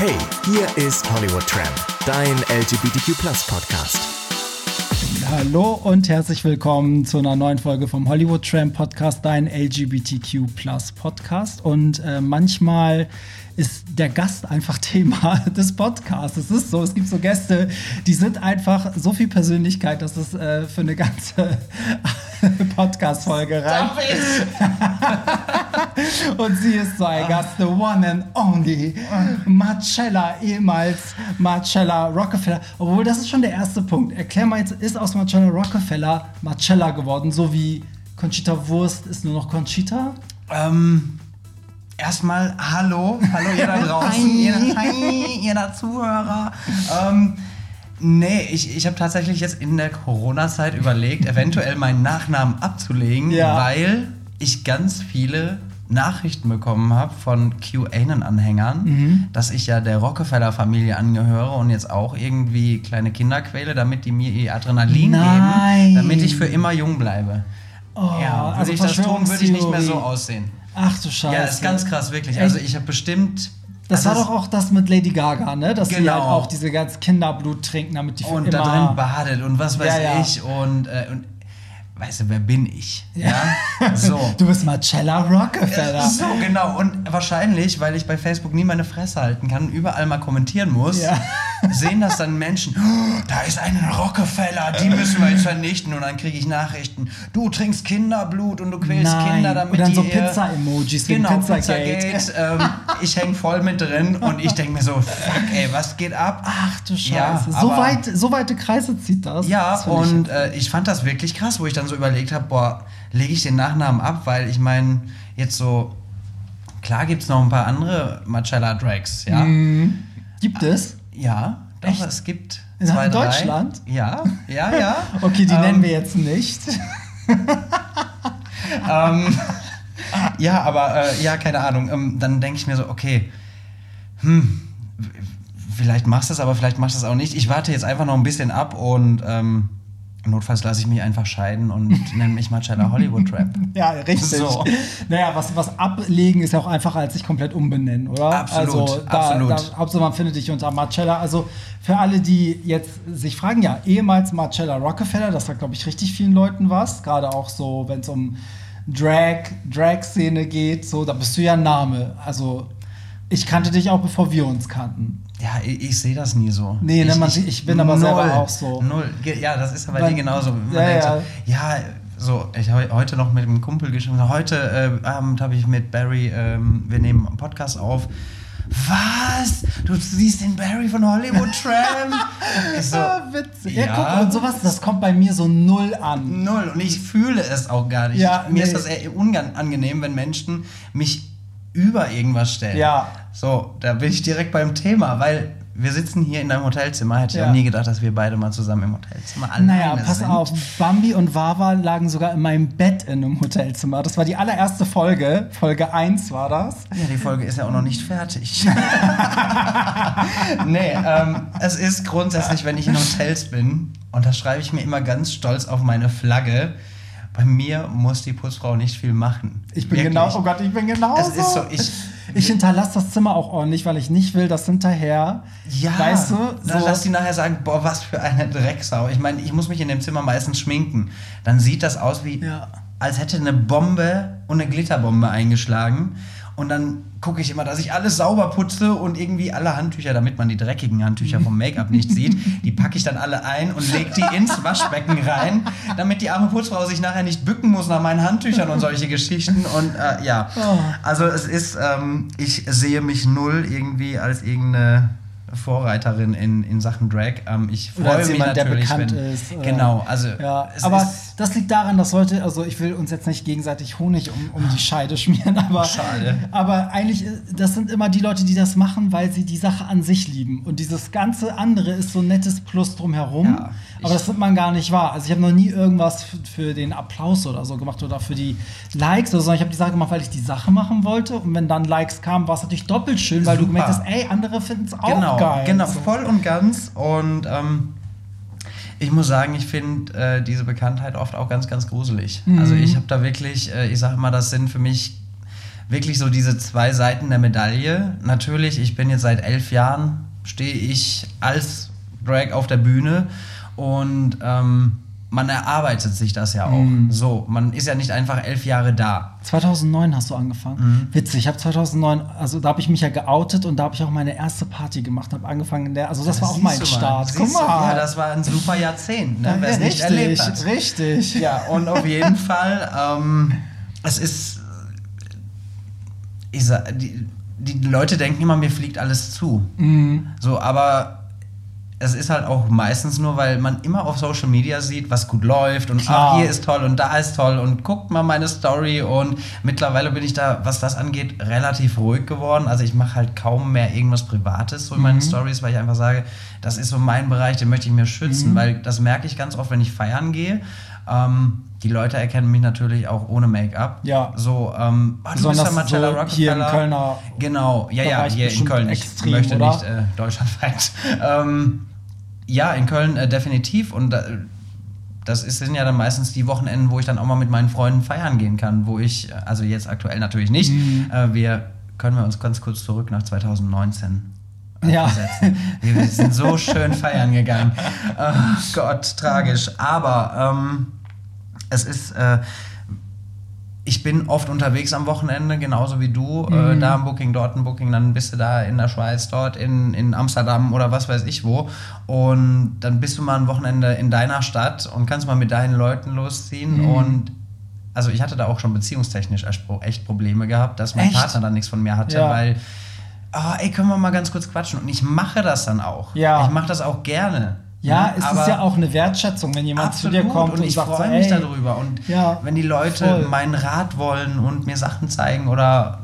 Hey, hier ist Hollywood Tramp, dein LGBTQ Podcast. Hallo und herzlich willkommen zu einer neuen Folge vom Hollywood Tramp Podcast, dein LGBTQ Podcast. Und äh, manchmal ist der Gast einfach Thema des Podcasts. Es ist so, es gibt so Gäste, die sind einfach so viel Persönlichkeit, dass es äh, für eine ganze Podcast-Folge reicht. Und sie ist so ein Gast, the one and only Marcella, ehemals Marcella Rockefeller. Obwohl, das ist schon der erste Punkt. Erklär mal jetzt, ist aus Marcella Rockefeller Marcella geworden, so wie Conchita Wurst ist nur noch Conchita? Ähm, erstmal hallo, hallo ihr da draußen, ihr, hi, ihr da Zuhörer. Ähm, nee, ich, ich habe tatsächlich jetzt in der Corona-Zeit überlegt, eventuell meinen Nachnamen abzulegen, Ja. weil ich ganz viele Nachrichten bekommen habe von QAnon-Anhängern, Mhm. dass ich ja der Rockefeller-Familie angehöre und jetzt auch irgendwie kleine Kinder quäle, damit die mir ihr Adrenalin Nein. geben, damit ich für immer jung bleibe. Oh, ja, würde ich das tun, würde ich nicht mehr so aussehen. Ach du Scheiße. Ja, ist ganz krass, wirklich. Echt? Also ich habe bestimmt. Das war ist- doch auch das mit Lady Gaga, ne? Dass sie Genau. halt auch diese ganze Kinderblut trinken, damit die für und da drin badet und was weiß Ja, ja. ich und, äh, und weißt du, wer bin ich? Ja. So. Du bist Marcella Rockefeller. So, genau. Und wahrscheinlich, weil ich bei Facebook nie meine Fresse halten kann und überall mal kommentieren muss, Ja. sehen das dann Menschen, "Oh, da ist ein Rockefeller, die müssen wir jetzt vernichten. Und dann kriege ich Nachrichten, du trinkst Kinderblut und du quälst Nein. Kinder damit Und dann die so ihr- Pizza-Emojis Genau, Pizzagate. Pizzagate. ähm, ich hänge voll mit drin und ich denke mir so, fuck ey, was geht ab? Ach du Scheiße. Ja, so, weit, so weite Kreise zieht das. Ja, Das ich und jetzt- äh, ich fand das wirklich krass, wo ich dann so überlegt habe, boah, lege ich den Nachnamen ab, weil ich meine, jetzt so, klar gibt es noch ein paar andere Marcella Drags, ja. Mhm. Gibt es? Ja, doch, Echt? es gibt In zwei, drei. Deutschland? Ja, ja, ja. Okay, die Ähm, nennen wir jetzt nicht. ähm, ja, aber äh, ja, keine Ahnung. Ähm, dann denke ich mir so, okay, hm, vielleicht machst du es, aber vielleicht machst du es auch nicht. Ich warte jetzt einfach noch ein bisschen ab und ähm, notfalls lasse ich mich einfach scheiden und nenne mich Marcella Hollywood Trap. Ja, richtig. So. Naja, was, was ablegen ist ja auch einfacher als sich komplett umbenennen, oder? Absolut, also, da, absolut. Da, Hauptsache man findet dich unter Marcella. Also für alle, die jetzt sich fragen, ja, ehemals Marcella Rockefeller, das sagt, glaube ich, richtig vielen Leuten was. Gerade auch so, wenn es um Drag, Drag-Szene geht, so, da bist du ja ein Name. Also ich kannte dich auch, bevor wir uns kannten. Ja, ich, ich sehe das nie so. Nee, ne, man sieht- ich bin aber selber auch so. Null. Ja, das ist aber dir genauso. Man Ja, ja. so, ja, so, ich habe heute noch mit einem Kumpel geschrieben, heute äh, Abend habe ich mit Barry, ähm, wir nehmen einen Podcast auf. Was? Du siehst den Barry von Hollywood Tramp? ich so, Ah, witzig. Ja, ja. guck, und sowas, das kommt bei mir so null an. Null. Und ich fühle es auch gar nicht. Ja, Mir ist das eher unangenehm, wenn Menschen mich über irgendwas stellen. Ja. So, da bin ich direkt beim Thema, weil wir sitzen hier in deinem Hotelzimmer. Hätte ich Ja. auch nie gedacht, dass wir beide mal zusammen im Hotelzimmer alleine Naja, pass sind. auf, Bambi und Wawa lagen sogar in meinem Bett in einem Hotelzimmer. Das war die allererste Folge. Folge 1 war das. Ja, die Folge ist ja auch noch nicht fertig. nee, ähm, es ist grundsätzlich, wenn ich in Hotels bin, und da schreibe ich mir immer ganz stolz auf meine Flagge, bei mir muss die Putzfrau nicht viel machen. Ich bin Wirklich. genau, oh Gott, ich bin genau Es ist so, ich- ich hinterlasse das Zimmer auch ordentlich, weil ich nicht will, dass hinterher, Ja, weißt du, dann so, lass die nachher sagen, boah, was für eine Drecksau. Ich meine, ich muss mich in dem Zimmer meistens schminken. Dann sieht das aus wie, Ja. als hätte eine Bombe und eine Glitterbombe eingeschlagen. Und dann gucke ich immer, dass ich alles sauber putze und irgendwie alle Handtücher, damit man die dreckigen Handtücher vom Make-up nicht sieht, die packe ich dann alle ein und lege die ins Waschbecken rein, damit die arme Putzfrau sich nachher nicht bücken muss nach meinen Handtüchern und solche Geschichten. Und äh, ja, Oh. also es ist, ähm, ich sehe mich null irgendwie als irgendeine Vorreiterin in, in Sachen Drag. Ähm, ich freue mich jemand, der natürlich, bekannt wenn, ist, Genau, also Ja, es aber ist das liegt daran, dass Leute, also ich will uns jetzt nicht gegenseitig Honig um, um die Scheide schmieren, aber, Schade. aber eigentlich, äh, das sind immer die Leute, die das machen, weil sie die Sache an sich lieben. Und dieses ganze andere ist so ein nettes Plus drumherum. Ja, aber das nimmt man gar nicht wahr. Also ich habe noch nie irgendwas für, den Applaus oder so gemacht oder für die Likes, oder so, sondern ich habe die Sache gemacht, weil ich die Sache machen wollte. Und wenn dann Likes kamen, war es natürlich doppelt schön, weil du Super. gemerkt hast, ey, andere finden es auch genau, geil. Genau, voll und ganz. Und ähm, ich muss sagen, ich finde äh, diese Bekanntheit oft auch ganz, ganz gruselig. Mhm. Also ich habe da wirklich, äh, ich sage mal, das sind für mich wirklich so diese zwei Seiten der Medaille. Natürlich, ich bin jetzt seit elf Jahren, stehe ich als Drag auf der Bühne und ähm, man erarbeitet sich das ja auch. Mhm. So, man ist ja nicht einfach elf Jahre da. 2009 hast du angefangen. Witzig, ich habe 2009, also da habe ich mich ja geoutet und da habe ich auch meine erste Party gemacht, habe angefangen in der, also das, war auch mein mal. Start. Siehst du? Ja, das war ein super Jahrzehnt, ne? Ja, wer es nicht erlebt hat. richtig. Ja, und auf jeden Fall, ähm, es ist, ich sag, die, die Leute denken immer, mir fliegt alles zu. Mhm. So, aber es ist halt auch meistens nur, weil man immer auf Social Media sieht, was gut läuft und Klar. hier ist toll und da ist toll und guckt mal meine Story und mittlerweile bin ich da, was das angeht, relativ ruhig geworden. Also ich mache halt kaum mehr irgendwas Privates so in Mhm. meinen Stories, weil ich einfach sage, das ist so mein Bereich, den möchte ich mir Mhm. schützen, weil das merke ich ganz oft, wenn ich feiern gehe. Ähm, die Leute erkennen mich natürlich auch ohne Make-up. Ja. So, ähm, oh, du bist Besonders ja Marcella so Rockefeller. hier im Kölner Genau, ja, ja, Bereich hier in Köln. Ich extrem, möchte oder? nicht äh, deutschlandweit. ähm, ja, in Köln äh, definitiv. Und äh, das sind ja dann meistens die Wochenenden, wo ich dann auch mal mit meinen Freunden feiern gehen kann, wo ich, äh, also jetzt aktuell natürlich nicht. Mhm. Äh, wir können wir uns ganz kurz zurück nach 2019 äh, Ja. wir sind so schön feiern gegangen. Oh Gott, tragisch. Aber ähm, es ist. Äh, ich bin oft unterwegs am Wochenende, genauso wie du. Äh, Mhm. da ein Booking, dort ein Booking, dann bist du da in der Schweiz, dort in, in Amsterdam oder was weiß ich wo. Und dann bist du mal ein Wochenende in deiner Stadt und kannst mal mit deinen Leuten losziehen. Mhm. Und also ich hatte da auch schon beziehungstechnisch echt Pro- echt Probleme gehabt, dass mein Echt? Partner dann nichts von mir hatte, Ja. weil, ah, ey, können wir mal ganz kurz quatschen? Und ich mache das dann auch. Ja. Ich mache das auch gerne. Ja, Ne? es Aber ist ja auch eine Wertschätzung, wenn jemand zu dir kommt und und, ich so, freue mich ey, darüber. Und Ja, wenn die Leute voll. meinen Rat wollen und mir Sachen zeigen oder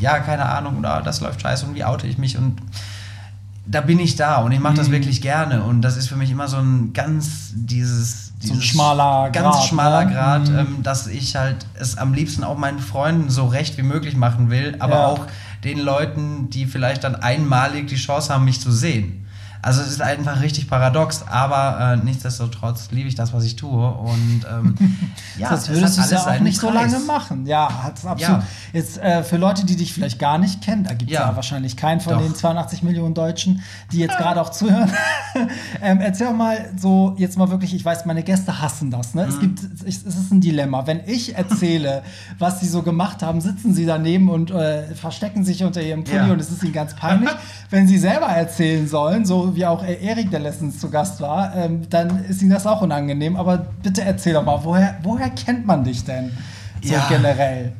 ja, keine Ahnung, oder das läuft scheiße und wie oute ich mich und da bin ich da und ich mache Mhm. das wirklich gerne und das ist für mich immer so ein ganz dieses, So ein dieses schmaler ganz Grat, schmaler ne? Grad, Mhm. ähm, dass ich halt es am liebsten auch meinen Freunden so recht wie möglich machen will, aber Ja. auch den Leuten, die vielleicht dann einmalig die Chance haben, mich zu sehen. Also es ist einfach richtig paradox, aber äh, nichtsdestotrotz liebe ich das, was ich tue und ähm, ja, das es würdest du hat ja auch nicht so Preis. lange machen. Ja, hat es absolut. Ja. Jetzt äh, für Leute, die dich vielleicht gar nicht kennen, da gibt es ja. Ja. wahrscheinlich keinen von Doch. den 82 Millionen Deutschen, die jetzt gerade auch zuhören. ähm, erzähl mal so, jetzt mal wirklich, ich weiß, meine Gäste hassen das. Ne? Mhm. Es gibt, es, es ist ein Dilemma. Wenn ich erzähle, was sie so gemacht haben, sitzen sie daneben und äh, verstecken sich unter ihrem Pulli Ja. und es ist ihnen ganz peinlich. Wenn sie selber erzählen sollen, so wie auch äh, Erik, der letztens zu Gast war, ähm, dann ist ihnen das auch unangenehm. Aber bitte erzähl doch mal, woher, woher kennt man dich denn so Ja. generell?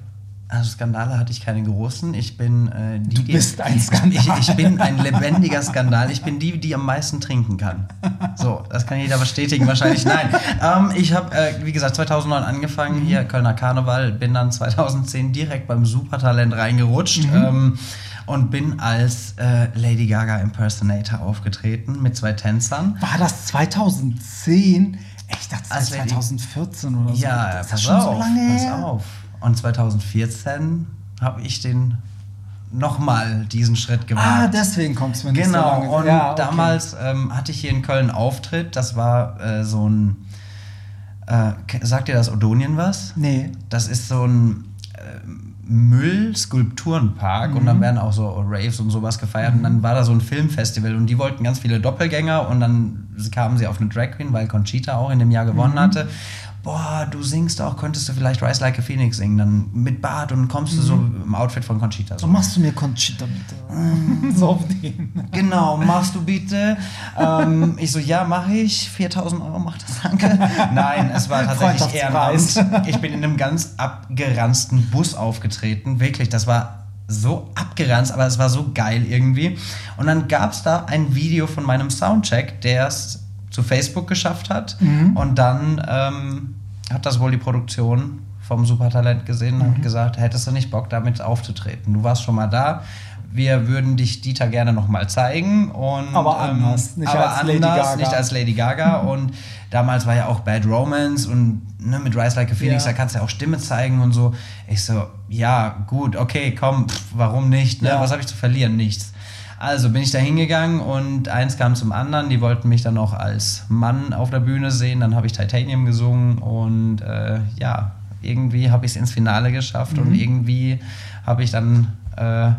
Also Skandale hatte ich keine großen. Ich bin äh, die, Du die- bist ein Skandal. Ich, ich bin ein lebendiger Skandal. Ich bin die, die am meisten trinken kann. So, das kann jeder bestätigen. Wahrscheinlich nein. Ähm, ich habe, äh, wie gesagt, 2009 angefangen hier Kölner Karneval. Bin dann 2010 direkt beim Supertalent reingerutscht. Ähm, und bin als äh, Lady Gaga Impersonator aufgetreten mit zwei Tänzern. War das 2010? Ich dachte, das Als war Lady- 2014 oder so. Ja, das ist pass schon auf, so lange pass her. auf. Und 2014 habe ich den nochmal diesen Schritt gemacht. Ah, deswegen kommt es mir nicht so Genau, und ja, okay. damals ähm, hatte ich hier in Köln Auftritt. Das war äh, so ein. Äh, sagt dir das Odonien was? Nee. Das ist so ein äh, Müll-Skulpturenpark und Mhm. dann werden auch so Raves und sowas gefeiert. Und dann war da so ein Filmfestival und die wollten ganz viele Doppelgänger und dann kamen sie auf eine Drag Queen, weil Conchita auch in dem Jahr gewonnen Mhm. hatte. Boah, du singst auch, könntest du vielleicht Rise Like a Phoenix singen, dann mit Bart und kommst du so im Outfit von Conchita. So machst du mir Conchita bitte. so auf den. Genau, machst du bitte? ähm, ich so, ja, mache ich. 4000 Euro macht das, danke. Nein, es war tatsächlich. Ehrenamt. Ich bin in einem ganz abgeranzten Bus aufgetreten. Wirklich, das war so abgeranzt, aber es war so geil irgendwie. Und dann gab es da ein Video von meinem Soundcheck, der es zu Facebook geschafft hat. Und dann ähm, hat das wohl die Produktion vom Supertalent gesehen und hat gesagt, hättest du nicht Bock damit aufzutreten? Du warst schon mal da. Wir würden dich Dieter gerne noch mal zeigen und Aber anders, nicht aber als Lady anders, Gaga. nicht als Lady Gaga und damals war ja auch Bad Romance und ne, mit Rise Like a Phoenix, Ja. da kannst du ja auch Stimme zeigen und so. Ich so, ja, gut, okay, komm, pff, warum nicht? Ne? Ja. Was habe ich zu verlieren? Nichts. Also bin ich da hingegangen und eins kam zum anderen. Die wollten mich dann noch als Mann auf der Bühne sehen. Dann habe ich Titanium gesungen und äh, ja, irgendwie habe ich es ins Finale geschafft und irgendwie habe ich dann äh,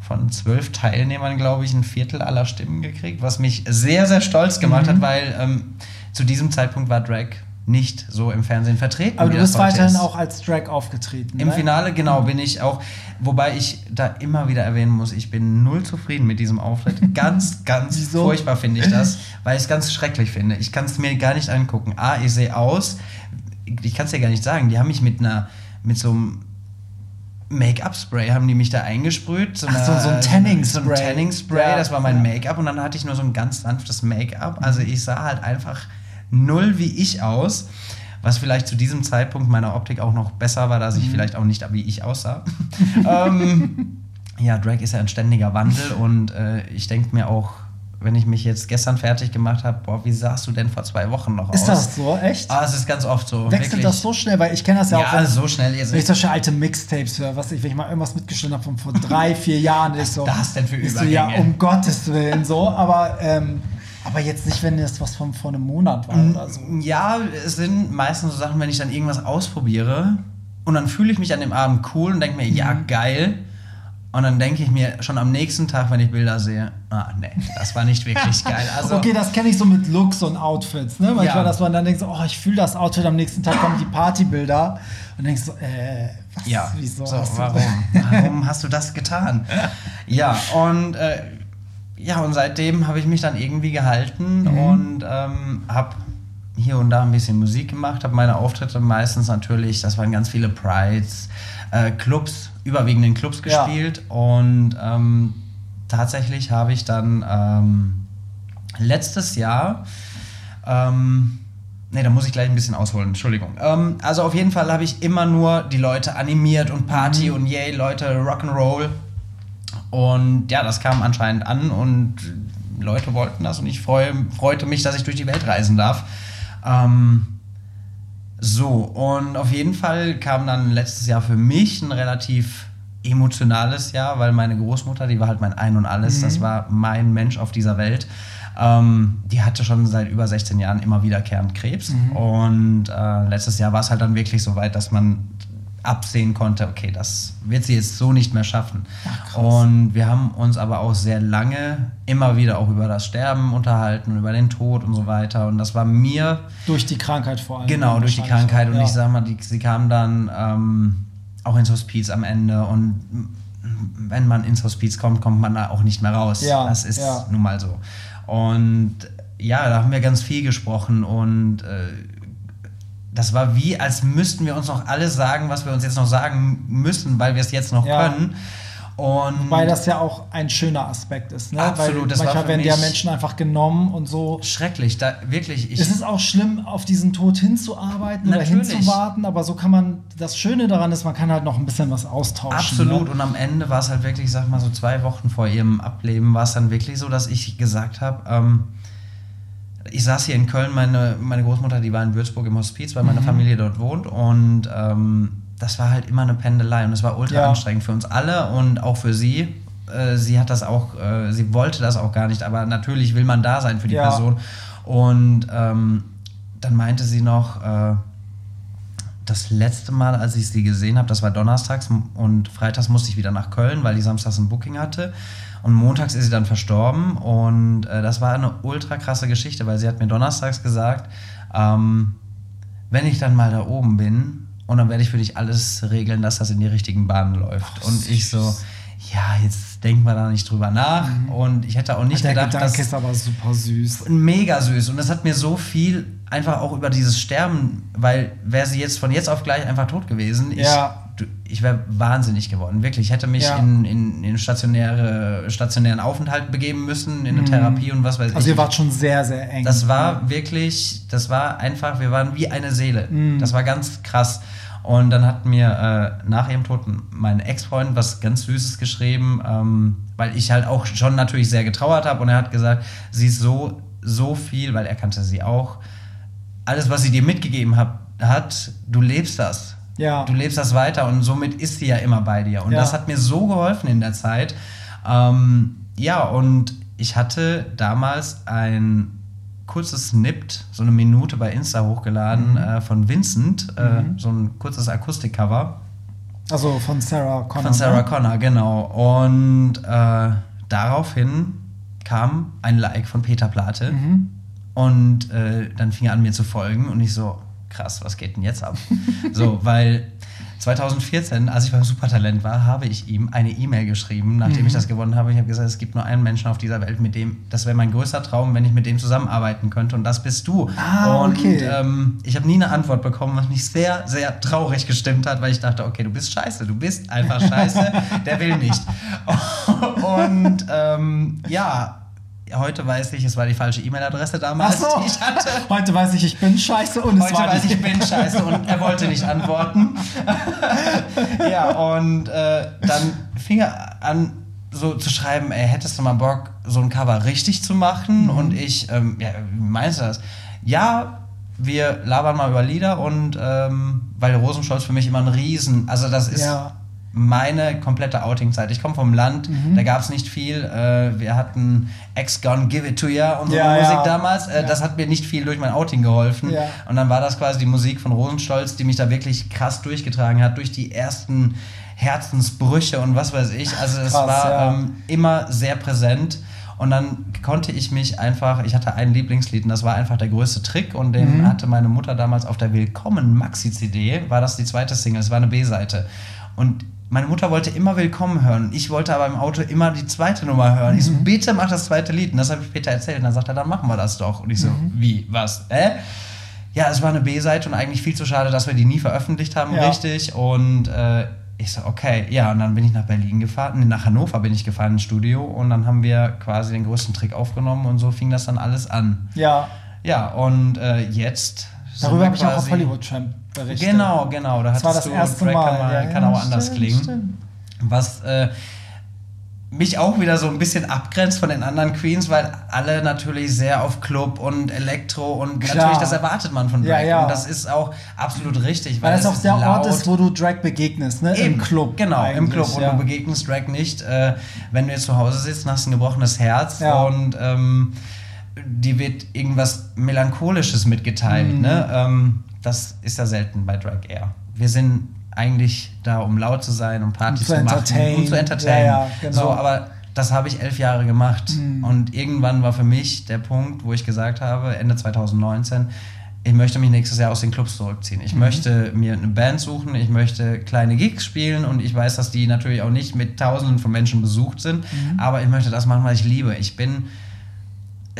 von zwölf Teilnehmern, glaube ich, ein Viertel aller Stimmen gekriegt, was mich sehr, sehr stolz gemacht hat, weil ähm, zu diesem Zeitpunkt war Drag nicht so im Fernsehen vertreten. Aber du bist weiterhin ist. auch als Drag aufgetreten. Im ne? Finale, genau, bin ich auch, wobei ich da immer wieder erwähnen muss, ich bin null zufrieden mit diesem Auftritt. Ganz, ganz Wieso? furchtbar finde ich das, weil ich es ganz schrecklich finde. Ich kann es mir gar nicht angucken. A, ich sehe aus, ich kann es dir gar nicht sagen, die haben mich mit einer, mit so einem Make-up-Spray haben die mich da eingesprüht. So, Ach so, so ein Tanning-Spray. So ein Tanning-Spray, Ja, das war mein. Make-up und dann hatte ich nur so ein ganz sanftes Make-up. Also ich sah halt einfach null wie ich aus. Was vielleicht zu diesem Zeitpunkt meiner Optik auch noch besser war, dass ich vielleicht auch nicht wie ich aussah. ähm, ja, Drag ist ja ein ständiger Wandel und äh, ich denke mir auch, wenn ich mich jetzt gestern fertig gemacht habe, boah, wie sahst du denn vor zwei Wochen noch Ist aus? das so, echt? Ah, es ist ganz oft so. Wechselt wirklich. das so schnell? Weil ich kenne das ja, auch, Ja, wenn, so schnell. Also wenn ich solche alte Mixtapes höre, was ich, wenn ich mal irgendwas mitgeschnitten habe von vor drei, vier Jahren, ist so. das denn für ich so, ja, Übergänge? um Gottes Willen, so, aber, ähm, aber jetzt nicht, wenn das was von vor einem Monat war oder so. Ja, es sind meistens so Sachen, wenn ich dann irgendwas ausprobiere und dann fühle ich mich an dem Abend cool und denke mir, ja, Mhm. geil. Und dann denke ich mir schon am nächsten Tag, wenn ich Bilder sehe, ah, nee, das war nicht wirklich geil. Also, okay, das kenne ich so mit Looks und Outfits, ne? Manchmal, Ja. dass man dann denkt, so, oh, ich fühle das Outfit, am nächsten Tag kommen die Partybilder und denkst so, äh, was, ja, wieso? so, warum? warum hast du das getan? Ja, und äh, ja, und seitdem habe ich mich dann irgendwie gehalten Mhm. und ähm, habe hier und da ein bisschen Musik gemacht, habe meine Auftritte meistens natürlich, das waren ganz viele Prides, äh, Clubs, überwiegend in Clubs Ja. gespielt und ähm, tatsächlich habe ich dann ähm, letztes Jahr ähm, Ne, da muss ich gleich ein bisschen ausholen, Entschuldigung. Ähm, also auf jeden Fall habe ich immer nur die Leute animiert und Party und yay, Leute, Rock'n'Roll. Und ja, das kam anscheinend an und Leute wollten das und ich freu, freute mich, dass ich durch die Welt reisen darf. Ähm, so, und auf jeden Fall kam dann letztes Jahr für mich ein relativ emotionales Jahr, weil meine Großmutter, die war halt mein Ein und Alles, das war mein Mensch auf dieser Welt. Ähm, die hatte schon seit über 16 Jahren immer wiederkehrend Krebs. Und äh, letztes Jahr war es halt dann wirklich so weit, dass man absehen konnte, okay, das wird sie jetzt so nicht mehr schaffen. und wir haben uns aber auch sehr lange immer wieder auch über das Sterben unterhalten und über den Tod und so weiter. Und das war mir Durch die Krankheit vor allem. Genau, durch die. Krankheit. Und Ja. ich sag mal, die, sie kam dann ähm, auch ins Hospiz am Ende. Und wenn man ins Hospiz kommt, kommt man da auch nicht mehr raus. Ja, das ist ja. nun mal so. Und ja, da haben wir ganz viel gesprochen und äh, das war wie, als müssten wir uns noch alles sagen, was wir uns jetzt noch sagen müssen, weil wir es jetzt noch Ja. können. Und Weil das ja auch ein schöner Aspekt ist. Ne? Absolut, Weil das war manchmal für werden ja Menschen einfach genommen und so. schrecklich, da wirklich. Ich, Es ist auch schlimm, auf diesen Tod hinzuarbeiten oder Natürlich. hinzuwarten, aber so kann man, das Schöne daran ist, man kann halt noch ein bisschen was austauschen. Absolut. Ne? Und am Ende war es halt wirklich, ich sag mal so zwei Wochen vor ihrem Ableben, war es dann wirklich so, dass ich gesagt habe, ähm, ich saß hier in Köln, meine, meine Großmutter, die war in Würzburg im Hospiz, weil Mhm. meine Familie dort wohnt. Und ähm, das war halt immer eine Pendelei und es war ultra Ja. anstrengend für uns alle und auch für sie. Äh, sie hat das auch, äh, sie wollte das auch gar nicht, aber natürlich will man da sein für die Ja. Person. Und ähm, dann meinte sie noch, äh, das letzte Mal, als ich sie gesehen habe, das war donnerstags und freitags musste ich wieder nach Köln, weil die samstags ein Booking hatte. Und montags ist sie dann verstorben und äh, das war eine ultra krasse Geschichte, weil sie hat mir donnerstags gesagt, ähm, wenn ich dann mal da oben bin und dann werde ich für dich alles regeln, dass das in die richtigen Bahnen läuft. und ich so, ja, jetzt denken wir da nicht drüber nach. Und ich hätte auch nicht Der gedacht, Gedanke dass ist aber super süß. mega süß und das hat mir so viel einfach auch über dieses Sterben, weil wäre sie jetzt von jetzt auf gleich einfach tot gewesen, Ja. ich, ich wäre wahnsinnig geworden, wirklich. Ich hätte mich Ja. in, in, in stationäre, stationären Aufenthalt begeben müssen, in eine Therapie und was weiß Also ich. ihr wart schon sehr, sehr eng. Das war wirklich, das war einfach, wir waren wie eine Seele. Mhm. Das war ganz krass. Und dann hat mir äh, nach ihrem Tod mein Ex-Freund was ganz Süßes geschrieben, ähm, weil ich halt auch schon natürlich sehr getrauert habe. Und er hat gesagt, sie ist so, so viel, weil er kannte sie auch. Alles, was sie dir mitgegeben hat, hat du lebst das. Ja. Du lebst das weiter und somit ist sie ja immer bei dir. Und Ja. das hat mir so geholfen in der Zeit. Ähm, ja, und ich hatte damals ein kurzes Snipped, so eine Minute bei Insta hochgeladen Mhm. äh, von Vincent, äh, so ein kurzes Akustikcover Also von Sarah Connor. von Sarah ne? Connor, genau. Und äh, daraufhin kam ein Like von Peter Plate Mhm. und äh, dann fing er an mir zu folgen und ich so, krass, was geht denn jetzt ab? so, weil 2014, als ich beim Supertalent war, habe ich ihm eine E-Mail geschrieben, nachdem Mhm. ich das gewonnen habe. Ich habe gesagt, es gibt nur einen Menschen auf dieser Welt, mit dem, das wäre mein größter Traum, wenn ich mit dem zusammenarbeiten könnte und das bist du. Ah, und okay. ähm, ich habe nie eine Antwort bekommen, was mich sehr, sehr traurig gestimmt hat, weil ich dachte, okay, du bist scheiße, du bist einfach scheiße, der will nicht. Und ähm, ja, heute weiß ich, es war die falsche E-Mail-Adresse damals, so. die ich hatte. Heute weiß ich, ich bin scheiße und es Heute war weiß ich, ich bin scheiße und er wollte nicht antworten. ja, und äh, dann fing er an, so zu schreiben, ey, hättest du mal Bock, so ein Cover richtig zu machen? Mhm. Und ich, ähm, ja, wie meinst du das? Ja, wir labern mal über Lieder und ähm, weil Rosenstolz für mich immer ein Riesen, also das ist Ja. Meine komplette Outing-Zeit. Ich komme vom Land, Mhm. da gab es nicht viel. Äh, wir hatten Ex Gone Give It To Ya und so Ja, Musik ja. damals. Äh, Ja. Das hat mir nicht viel durch mein Outing geholfen. Und dann war das quasi die Musik von Rosenstolz, die mich da wirklich krass durchgetragen hat, durch die ersten Herzensbrüche und was weiß ich. Also es Krass, war ähm, immer sehr präsent. Und dann konnte ich mich einfach, ich hatte ein Lieblingslied und das war einfach der größte Trick und den Mhm. hatte meine Mutter damals auf der Willkommen Maxi-CD, war das die zweite Single, es war eine B-Seite. Und meine Mutter wollte immer Willkommen hören. Ich wollte aber im Auto immer die zweite Nummer hören. Ich so, bitte mach das zweite Lied. Und das habe ich Peter erzählt. Und dann sagt er, dann machen wir das doch. Und ich so, wie, was? Äh? Ja, es war eine B-Seite und eigentlich viel zu schade, dass wir die nie veröffentlicht haben, Ja. richtig. Und äh, ich so, okay, ja, und dann bin ich nach Berlin gefahren, nee, nach Hannover bin ich gefahren ins Studio und dann haben wir quasi den größten Trick aufgenommen und so fing das dann alles an. Ja, Ja, und äh, jetzt. Darüber habe ich auch auf Hollywood Tramp berichtet. Genau, genau. Da Das war das du erste Mal. Kann, Ja, kann ja, auch anders stimmt, klingen. stimmt. Was äh, mich auch wieder so ein bisschen abgrenzt von den anderen Queens, weil alle natürlich sehr auf Club und Elektro und Klar. natürlich, das erwartet man von Drag. Ja, ja. Und das ist auch absolut richtig. Weil das es auch der laut. Ort ist, wo du Drag begegnest, ne? Im Eben, Club. Genau, im Club. Und ja. du begegnest Drag nicht, äh, wenn du jetzt zu Hause sitzt und hast ein gebrochenes Herz und ähm, dir wird irgendwas Melancholisches mitgeteilt. Mhm. Ne? Ähm, das ist ja selten bei Drag eher. Wir sind eigentlich da, um laut zu sein, um Partys Um zu zu, machen und zu entertainen. Ja, ja, genau. So, aber das habe ich elf Jahre gemacht. Mhm. Und irgendwann war für mich der Punkt, wo ich gesagt habe, Ende 2019, ich möchte mich nächstes Jahr aus den Clubs zurückziehen. Ich möchte mir eine Band suchen, ich möchte kleine Gigs spielen und ich weiß, dass die natürlich auch nicht mit Tausenden von Menschen besucht sind, aber ich möchte das machen, was ich liebe. Ich bin,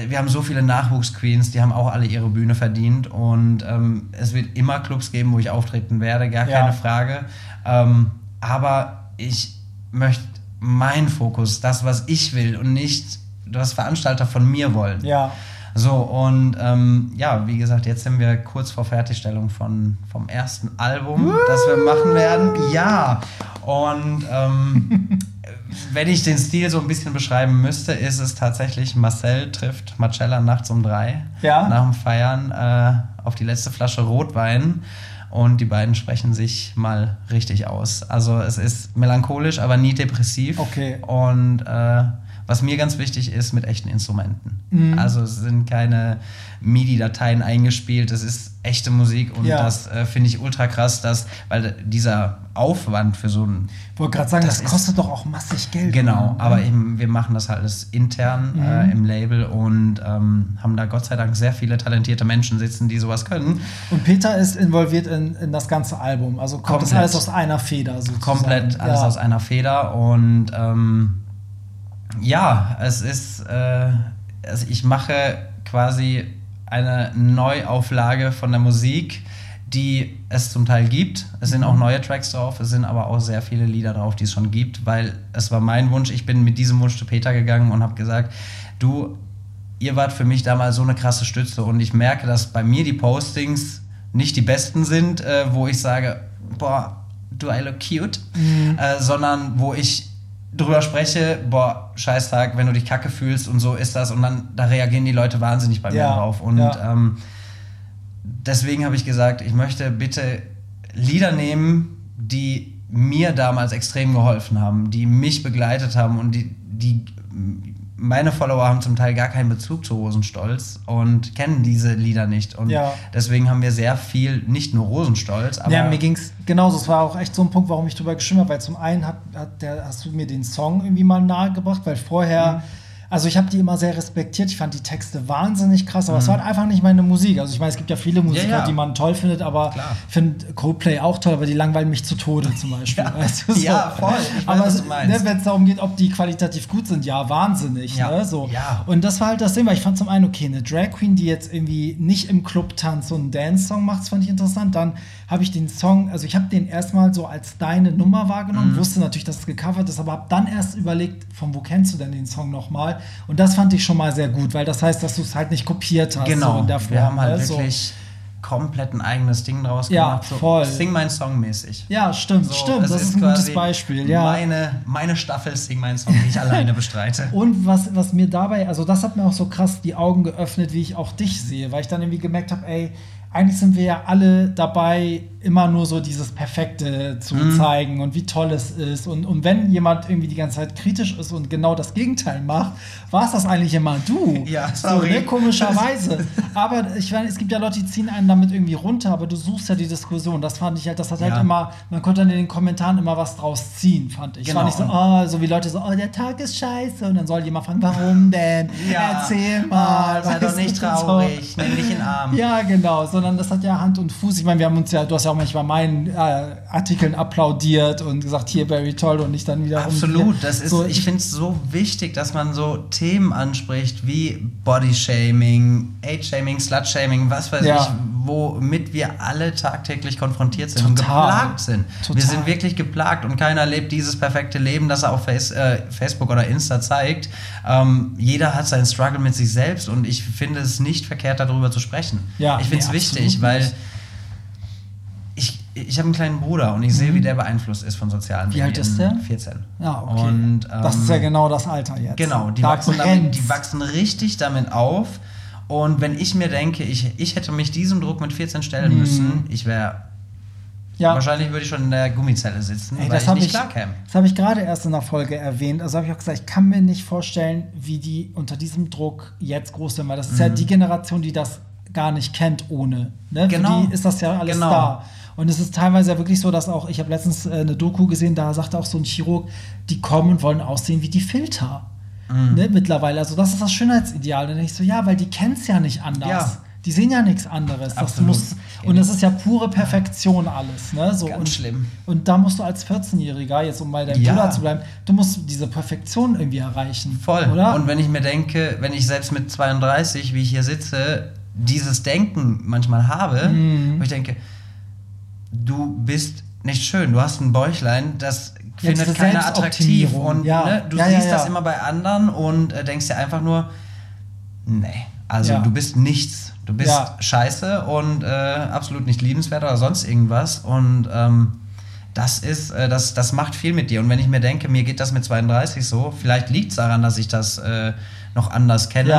wir haben so viele Nachwuchsqueens, die haben auch alle ihre Bühne verdient und ähm, es wird immer Clubs geben, wo ich auftreten werde, gar Ja. keine Frage. Ähm, aber ich möchte meinen Fokus, das, was ich will und nicht was Veranstalter von mir wollen. Ja. So, und ähm, ja, wie gesagt, jetzt sind wir kurz vor Fertigstellung von, vom ersten Album, das wir machen werden. Ja, und ähm, wenn ich den Stil so ein bisschen beschreiben müsste, ist es tatsächlich Marcel trifft Marcella nachts um drei. Ja. Nach dem Feiern äh, auf die letzte Flasche Rotwein. Und die beiden sprechen sich mal richtig aus. Also es ist melancholisch, aber nie depressiv. Okay. Und äh, was mir ganz wichtig ist, mit echten Instrumenten. Mhm. Also es sind keine MIDI-Dateien eingespielt, es ist echte Musik und Ja. das äh, finde ich ultra krass, dass, weil dieser Aufwand für so ein Ich wollte gerade sagen, das, Das ist- kostet doch auch massig Geld. Genau, ne? aber eben, wir machen das halt alles intern Mhm. äh, im Label und ähm, haben da Gott sei Dank sehr viele talentierte Menschen sitzen, die sowas können. Und Peter ist involviert in, in das ganze Album. Also kommt das Komplett. alles aus einer Feder sozusagen. Komplett alles ja. aus einer Feder und ähm, ja, es ist, äh, also ich mache quasi eine Neuauflage von der Musik, die es zum Teil gibt. Es sind auch neue Tracks drauf, es sind aber auch sehr viele Lieder drauf, die es schon gibt, weil es war mein Wunsch. Ich bin mit diesem Wunsch zu Peter gegangen und habe gesagt, du, ihr wart für mich damals so eine krasse Stütze und ich merke, dass bei mir die Postings nicht die besten sind, äh, wo ich sage, boah, do I look cute, äh, sondern wo ich drüber spreche, boah, Scheißtag, wenn du dich kacke fühlst und so ist das und dann da reagieren die Leute wahnsinnig bei Ja, mir drauf und ja. ähm, deswegen habe ich gesagt, ich möchte bitte Lieder nehmen, die mir damals extrem geholfen haben, die mich begleitet haben und die, die meine Follower haben zum Teil gar keinen Bezug zu Rosenstolz und kennen diese Lieder nicht. Und Ja. deswegen haben wir sehr viel, nicht nur Rosenstolz, aber. ja, mir ging es genauso. Es war auch echt so ein Punkt, warum ich drüber geschrieben habe, weil zum einen hat, hat der, hast du mir den Song irgendwie mal nahegebracht, weil vorher, also ich habe die immer sehr respektiert. Ich fand die Texte wahnsinnig krass, aber es war halt einfach nicht meine Musik. Also ich meine, es gibt ja viele Musiker, ja. die man toll findet, aber ich finde Coldplay auch toll, aber die langweilen mich zu Tode zum Beispiel. Ja. weißt du, so. Ja, voll. Weiß, aber ne, wenn es darum geht, ob die qualitativ gut sind, ja, wahnsinnig. Ja. Ne? So. Ja. Und das war halt das Ding, weil ich fand zum einen, okay, eine Drag Queen, die jetzt irgendwie nicht im Club tanzt und einen Dance-Song macht, das fand ich interessant. Dann habe ich den Song, also ich habe den erstmal so als deine Nummer wahrgenommen, Mhm. wusste natürlich, dass es gecovert ist, aber habe dann erst überlegt, von wo kennst du denn den Song nochmal? Und das fand ich schon mal sehr gut, weil das heißt, dass du es halt nicht kopiert hast. Genau, so in der Form, wir haben halt ne? So. wirklich komplett ein eigenes Ding draus Ja, gemacht. So voll. Sing mein Song mäßig. Ja, stimmt, So, stimmt. es Das ist ein gutes Beispiel, ja. Meine, meine Staffel Sing mein Song, die ich alleine bestreite. Und was, was mir dabei, also das hat mir auch so krass die Augen geöffnet, wie ich auch dich sehe, weil ich dann irgendwie gemerkt habe, ey, eigentlich sind wir ja alle dabei, immer nur so dieses Perfekte zu Mhm. zeigen und wie toll es ist. Und, und wenn jemand irgendwie die ganze Zeit kritisch ist und genau das Gegenteil macht, war es das eigentlich immer du. Ja, so, sorry. ne, komischerweise. aber ich meine, es gibt ja Leute, die ziehen einen damit irgendwie runter, aber du suchst ja die Diskussion. Das fand ich halt, das hat halt Ja. immer, man konnte dann in den Kommentaren immer was draus ziehen, fand ich. Es war Genau. nicht so, oh, so wie Leute so, oh, der Tag ist scheiße. Und dann soll jemand fragen, warum denn? Erzähl mal. sei doch nicht du, so. traurig, nimm dich in den Arm. Ja, genau, sondern das hat ja Hand und Fuß. Ich meine, wir haben uns ja, du hast ja auch manchmal meinen äh, Artikeln applaudiert und gesagt, hier Barry toll und nicht dann wieder Absolut, das ist, so, ich finde es so wichtig, dass man so Themen anspricht wie Body-Shaming, Age-Shaming, Slut-Shaming, was weiß Ja. ich, womit wir alle tagtäglich konfrontiert sind und Total. geplagt sind. Total. Wir sind wirklich geplagt und keiner lebt dieses perfekte Leben, das er auf Face, äh, Facebook oder Insta zeigt. Ähm, jeder hat seinen Struggle mit sich selbst und ich finde es nicht verkehrt, darüber zu sprechen. Ja, ich finde es nee, wichtig, weil nicht. Ich, habe einen kleinen Bruder und ich sehe, wie der beeinflusst ist von sozialen Mhm. Wie alt Medien. ist der? 14. Ja, okay. Und, das ähm, ist ja genau das Alter jetzt. Genau, die Da wachsen, damit, die wachsen richtig damit auf. Und wenn ich mir denke, ich, ich hätte mich diesem Druck mit 14 stellen Mhm. müssen, ich wäre. ja. Wahrscheinlich würde ich schon in der Gummizelle sitzen, Ey, weil das ich habe nicht ich, klar käme. das hab ich gerade erst in der Folge erwähnt. Also habe ich auch gesagt, ich kann mir nicht vorstellen, wie die unter diesem Druck jetzt groß sind, weil das ist ja die Generation, die das gar nicht kennt ohne. Ne? Mhm. Genau. Für die ist das ja alles Genau. da. Und es ist teilweise ja wirklich so, dass auch, ich habe letztens äh, eine Doku gesehen, da sagte auch so ein Chirurg, die kommen und wollen aussehen wie die Filter. Mhm. Ne, mittlerweile. Also das ist das Schönheitsideal. Und dann denk ich so, ja, weil die kennen es ja nicht anders. Ja. Die sehen ja nichts anderes. Das muss, und das ist ja pure Perfektion alles. Ne? So, Ganz und, schlimm. Und da musst du als 14-Jähriger, jetzt um bei deinem Ja. Bruder zu bleiben, du musst diese Perfektion irgendwie erreichen. Voll. Oder? Und wenn ich mir denke, wenn ich selbst mit 32, wie ich hier sitze, dieses Denken manchmal habe, Mhm. wo ich denke, du bist nicht schön, du hast ein Bäuchlein, das Ja, findet keiner attraktiv. Und Ja. ne, du Ja, siehst das immer bei anderen und äh, denkst dir einfach nur, nee, also du bist nichts. Du bist scheiße und äh, absolut nicht liebenswert oder sonst irgendwas. Und ähm, das ist, äh, das, das macht viel mit dir. Und wenn ich mir denke, mir geht das mit 32 so, vielleicht liegt es daran, dass ich das äh, noch anders kenne.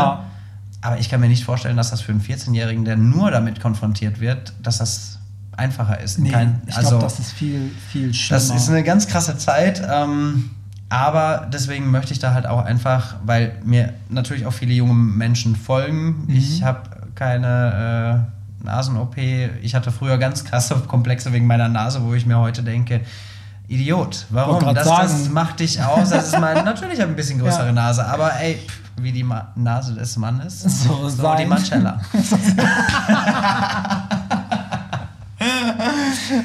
Aber ich kann mir nicht vorstellen, dass das für einen 14-Jährigen, der nur damit konfrontiert wird, dass das einfacher ist. nee, Kein- ich also, glaube, das ist viel, viel schlimmer. das ist eine ganz krasse Zeit. Ähm, aber deswegen möchte ich da halt auch einfach, weil mir natürlich auch viele junge Menschen folgen. Mhm. Ich habe keine äh, Nasen-OP. Ich hatte früher ganz krasse Komplexe wegen meiner Nase, wo ich mir heute denke, Idiot, warum? Das, das macht dich aus. Das ist mein, natürlich habe ich ein bisschen größere Ja. Nase, aber ey, pff, wie die Ma Nase des Mannes, So die sein. Marcella.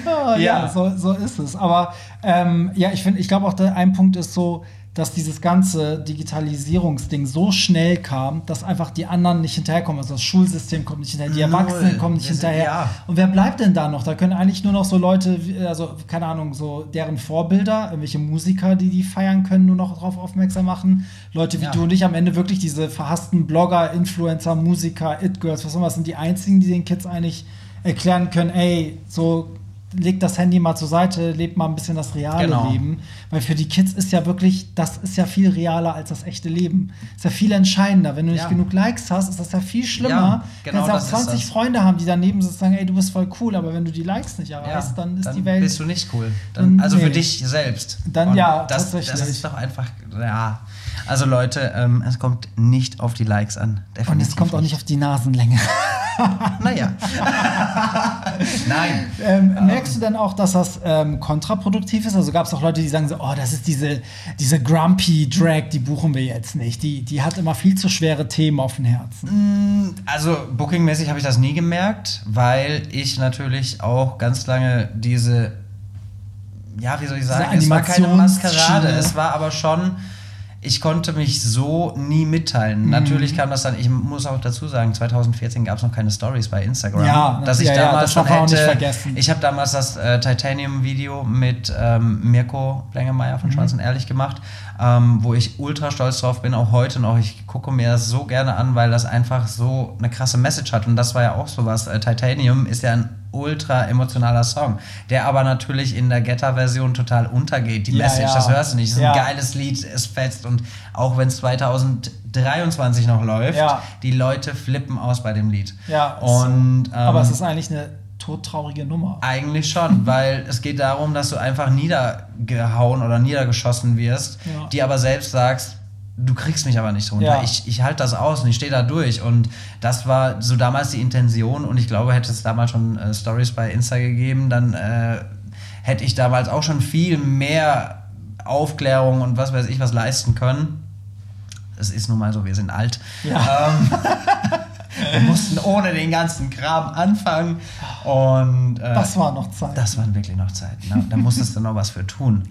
Ah, ja, Ja. so, so ist es. Aber ähm, ja, ich finde, ich glaube auch, der, ein Punkt ist so, dass dieses ganze Digitalisierungsding so schnell kam, dass einfach die anderen nicht hinterherkommen. Also das Schulsystem kommt nicht hinterher, die. Erwachsenen kommen nicht hinterher. ja. Und wer bleibt denn da noch? Da können eigentlich nur noch so Leute, also keine Ahnung, so deren Vorbilder, irgendwelche Musiker, die die feiern können, nur noch darauf aufmerksam machen. Leute wie Ja. du und ich am Ende wirklich diese verhassten Blogger, Influencer, Musiker, It-Girls, was auch immer, sind die einzigen, die den Kids eigentlich erklären können, ey, so leg das Handy mal zur Seite, lebt mal ein bisschen das reale Genau. Leben. Weil für die Kids ist ja wirklich, das ist ja viel realer als das echte Leben. Ist ja viel entscheidender. Wenn du nicht Ja. genug Likes hast, ist das ja viel schlimmer. Ja, genau Kannst auch ist 20 das. Freunde haben, die daneben sitzen und sagen, ey, du bist voll cool, aber wenn du die Likes nicht erreichst, dann ist die Welt. bist du nicht cool. Dann, Dann- also nee. für dich selbst. Dann Und ja, das, tatsächlich. Das ist doch einfach, ja. Also Leute, ähm, es kommt nicht auf die Likes an. Und Definitiv es kommt auch nicht auf die Nasenlänge. Naja. Nein. Ähm, merkst du denn auch, dass das ähm, kontraproduktiv ist? Also gab es auch Leute, die sagen so, oh, das ist diese, diese Grumpy Drag, die buchen wir jetzt nicht. Die, die hat immer viel zu schwere Themen auf dem Herzen. Also bookingmäßig habe ich das nie gemerkt, weil ich natürlich auch ganz lange diese, ja, wie soll ich sagen, es war keine. Maskerade, es war aber schon, ich konnte mich so nie mitteilen. Mhm. Natürlich kam das dann, ich muss auch dazu sagen, 2014 gab es noch keine Stories bei Instagram. Ja, dass ich ja, ja, damals das schon auch nicht hätte, vergessen. ich habe damals das äh, Titanium-Video mit ähm, Mirko Blengemeyer Mhm. von Schwarz und Ehrlich gemacht, ähm, wo ich ultra stolz drauf bin, auch heute noch. Ich gucke mir das so gerne an, weil das einfach so eine krasse Message hat. Und das war ja auch sowas. Äh, Titanium ist ja ein ultra emotionaler Song, der aber natürlich in der Getter-Version total untergeht. Die Ja, Message, ja. das hörst du nicht. Es ist Ja. ein geiles Lied, es fetzt. Und auch wenn es 2023 noch läuft, die Leute flippen aus bei dem Lied. Ja, und, so. aber ähm, es ist eigentlich eine todtraurige Nummer. eigentlich schon, weil es geht darum, dass du einfach niedergehauen oder niedergeschossen wirst, Ja. die aber selbst sagst, du kriegst mich aber nicht runter. Ja. Ich, ich halte das aus und ich stehe da durch. Und das war so damals die Intention. Und ich glaube, hätte es damals schon äh, Stories bei Insta gegeben, dann äh, hätte ich damals auch schon viel mehr Aufklärung und was weiß ich was leisten können. Es ist nun mal so, wir sind alt. Ja. Ähm, wir mussten ohne den ganzen Kram anfangen. Und äh, Das war noch Zeit. das waren wirklich noch Zeiten. Ne? Da musstest du noch was für tun.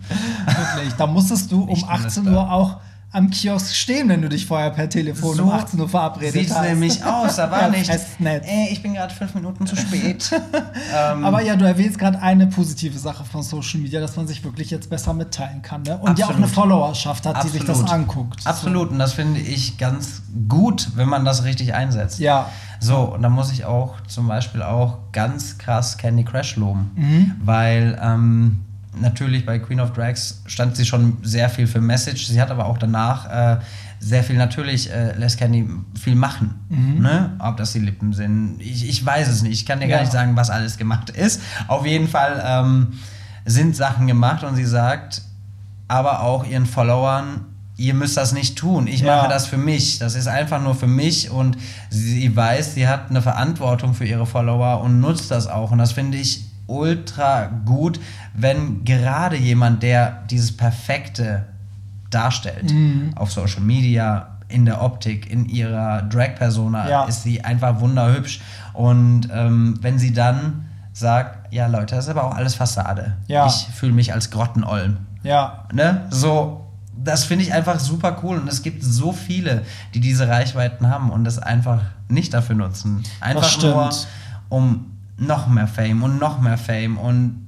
Wirklich. Da musstest du um Nicht nur 18 das Uhr auch am Kiosk stehen, wenn du dich vorher per Telefon um 18 Uhr verabredet sieht's hast. nämlich aus. Da war nicht, ey, ich bin gerade fünf Minuten zu spät. ähm, Aber ja, du erwähnst gerade eine positive Sache von Social Media, dass man sich wirklich jetzt besser mitteilen kann. Ne? Und ja auch Absolut. eine Followerschaft hat, die sich das Absolut. anguckt. Absolut. Und das finde ich ganz gut, wenn man das richtig einsetzt. Ja. So, und da muss ich auch zum Beispiel auch ganz krass Candy Crush loben. Mhm. Weil ähm, natürlich bei Queen of Drags stand sie schon sehr viel für Message. Sie hat aber auch danach äh, sehr viel, natürlich äh, lässt Candy viel machen. Ne? Ob das die Lippen sind, ich, ich weiß es nicht. Ich kann dir gar Ja. nicht sagen, was alles gemacht ist. Auf jeden Fall ähm, sind Sachen gemacht und sie sagt aber auch ihren Followern, ihr müsst das nicht tun. Ich Ja. mache das für mich. Das ist einfach nur für mich und sie weiß, sie hat eine Verantwortung für ihre Follower und nutzt das auch. Und das finde ich ultra gut, wenn gerade jemand, der dieses Perfekte darstellt, Mhm. auf Social Media, in der Optik, in ihrer Drag-Persona, Ja. ist sie einfach wunderhübsch. Und ähm, wenn sie dann sagt, ja Leute, das ist aber auch alles Fassade. Ja. Ich fühle mich als Grottenolm. Ja. Ne? So, das finde ich einfach super cool. Und es gibt so viele, die diese Reichweiten haben und das einfach nicht dafür nutzen. Einfach nur, um noch mehr Fame und noch mehr Fame und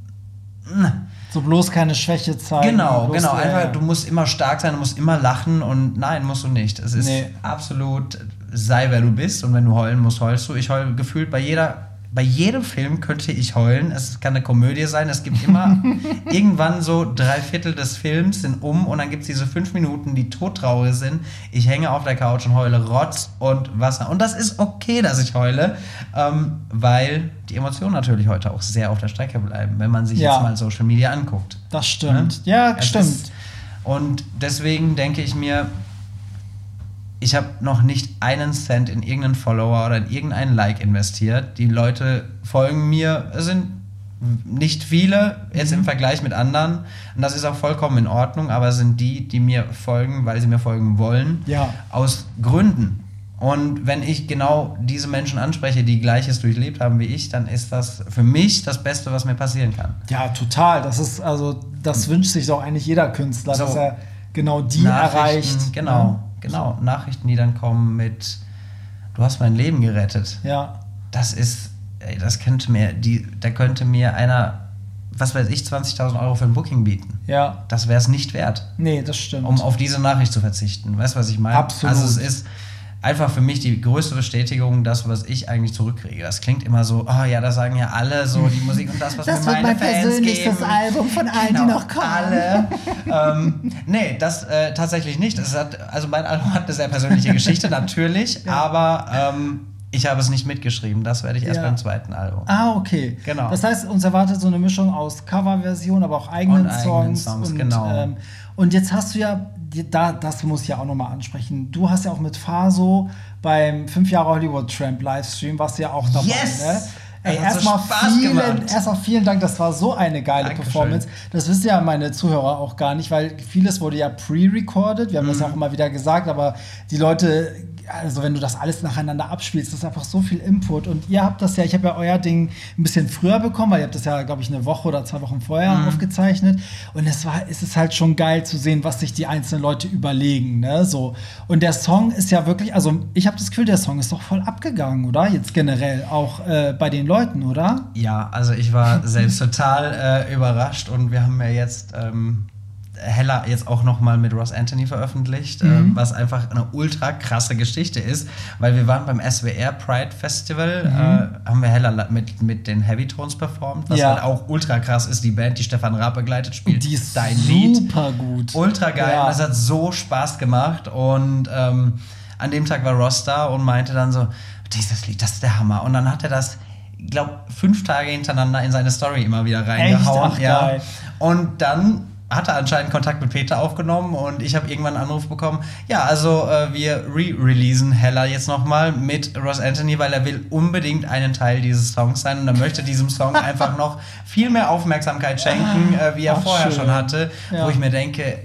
So bloß keine Schwäche zeigen. Genau, genau. äh, Einfach, du musst immer stark sein, du musst immer lachen und nein, musst du nicht. Es ist Nee. absolut, sei wer du bist und wenn du heulen musst, heulst du. Ich heule gefühlt bei jeder, bei jedem Film könnte ich heulen. Es kann eine Komödie sein. Es gibt immer irgendwann so drei Viertel des Films sind um und dann gibt es diese fünf Minuten, die todtraurig sind. Ich hänge auf der Couch und heule Rotz und Wasser. Und das ist okay, dass ich heule, ähm, weil die Emotionen natürlich heute auch sehr auf der Strecke bleiben, wenn man sich Ja. jetzt mal Social Media anguckt. Das stimmt. Ne? Ja, Es stimmt. ist- Und deswegen denke ich mir, ich habe noch nicht einen Cent in irgendeinen Follower oder in irgendeinen Like investiert. Die Leute folgen mir, es sind nicht viele, jetzt Mhm. im Vergleich mit anderen. Und das ist auch vollkommen in Ordnung, aber es sind die, die mir folgen, weil sie mir folgen wollen. Ja. Aus Gründen. Und wenn ich genau diese Menschen anspreche, die Gleiches durchlebt haben wie ich, dann ist das für mich das Beste, was mir passieren kann. Ja, total. Das ist, also, das wünscht sich doch eigentlich jeder Künstler, So. dass er genau die erreicht. Genau, ne? Genau. Nachrichten, die dann kommen mit, du hast mein Leben gerettet. Ja. Das ist, ey, das könnte mir, die, da könnte mir einer, was weiß ich, 20.000 Euro für ein Booking bieten. Ja. Das wäre es nicht wert, Nee, das stimmt. um auf diese Nachricht zu verzichten. Weißt du, was ich meine? Absolut. Also es ist einfach für mich die größte Bestätigung, das, was ich eigentlich zurückkriege. Das klingt immer so, oh ja, das sagen ja alle so, die Musik und das, was Das mir meine mein Fans persönlichstes geben. Album von allen, die Genau, noch kommen. Alle. ähm, nee, das äh, tatsächlich nicht. Das hat, also mein Album hat eine sehr persönliche Geschichte, natürlich, aber ähm, ich habe es nicht mitgeschrieben. Das werde ich erst Ja. beim zweiten Album. Ah, okay. Genau. Das heißt, uns erwartet so eine Mischung aus Coverversion, aber auch eigenen Und eigenen Songs. Songs, und, genau. ähm, und jetzt hast du ja die, da, das muss ich ja auch nochmal ansprechen. Du hast ja auch mit Faso beim 5 Jahre Hollywood Tramp Livestream, warst du ja auch dabei. Yes! Ne? Ey, so erstmal vielen, erstmal vielen Dank, das war so eine geile Dankeschön. Performance. Das wissen ja meine Zuhörer auch gar nicht, weil vieles wurde ja pre-recorded. Wir haben das ja Mhm. auch immer wieder gesagt, aber die Leute, also wenn du das alles nacheinander abspielst, das ist einfach so viel Input. Und ihr habt das ja, ich habe ja euer Ding ein bisschen früher bekommen, weil ihr habt das ja, glaube ich, eine Woche oder zwei Wochen vorher Mhm. aufgezeichnet. Und es war, es ist halt schon geil zu sehen, was sich die einzelnen Leute überlegen. Ne? So. Und der Song ist ja wirklich, also ich habe das Gefühl, der Song ist doch voll abgegangen, oder? Jetzt generell auch äh, bei den Leuten, oder? Ja, also ich war selbst total äh, überrascht und wir haben ja jetzt ähm, Hella jetzt auch noch mal mit Ross Anthony veröffentlicht, Mhm. äh, was einfach eine ultra krasse Geschichte ist, weil wir waren beim SWR Pride Festival, äh, haben wir Hella la- mit, mit den Heavy Tones performt, was Mhm. Ja. halt auch ultra krass ist. Die Band, die Stefan Raab begleitet, spielt die ist dein Lied. super gut. Ultra geil. Ja. Das hat so Spaß gemacht. Und ähm, an dem Tag war Ross da und meinte dann so: Dieses Lied, das ist der Hammer. Und dann hat er das, ich glaube, fünf Tage hintereinander in seine Story immer wieder reingehauen. Ach, ja. geil. Und dann hat er anscheinend Kontakt mit Peter aufgenommen und ich habe irgendwann einen Anruf bekommen. Ja, also äh, wir re-releasen Hella jetzt nochmal mit Ross Anthony, weil er will unbedingt einen Teil dieses Songs sein und er möchte diesem Song einfach noch viel mehr Aufmerksamkeit schenken, äh, wie er Ach, vorher schön. schon hatte, Ja. wo ich mir denke,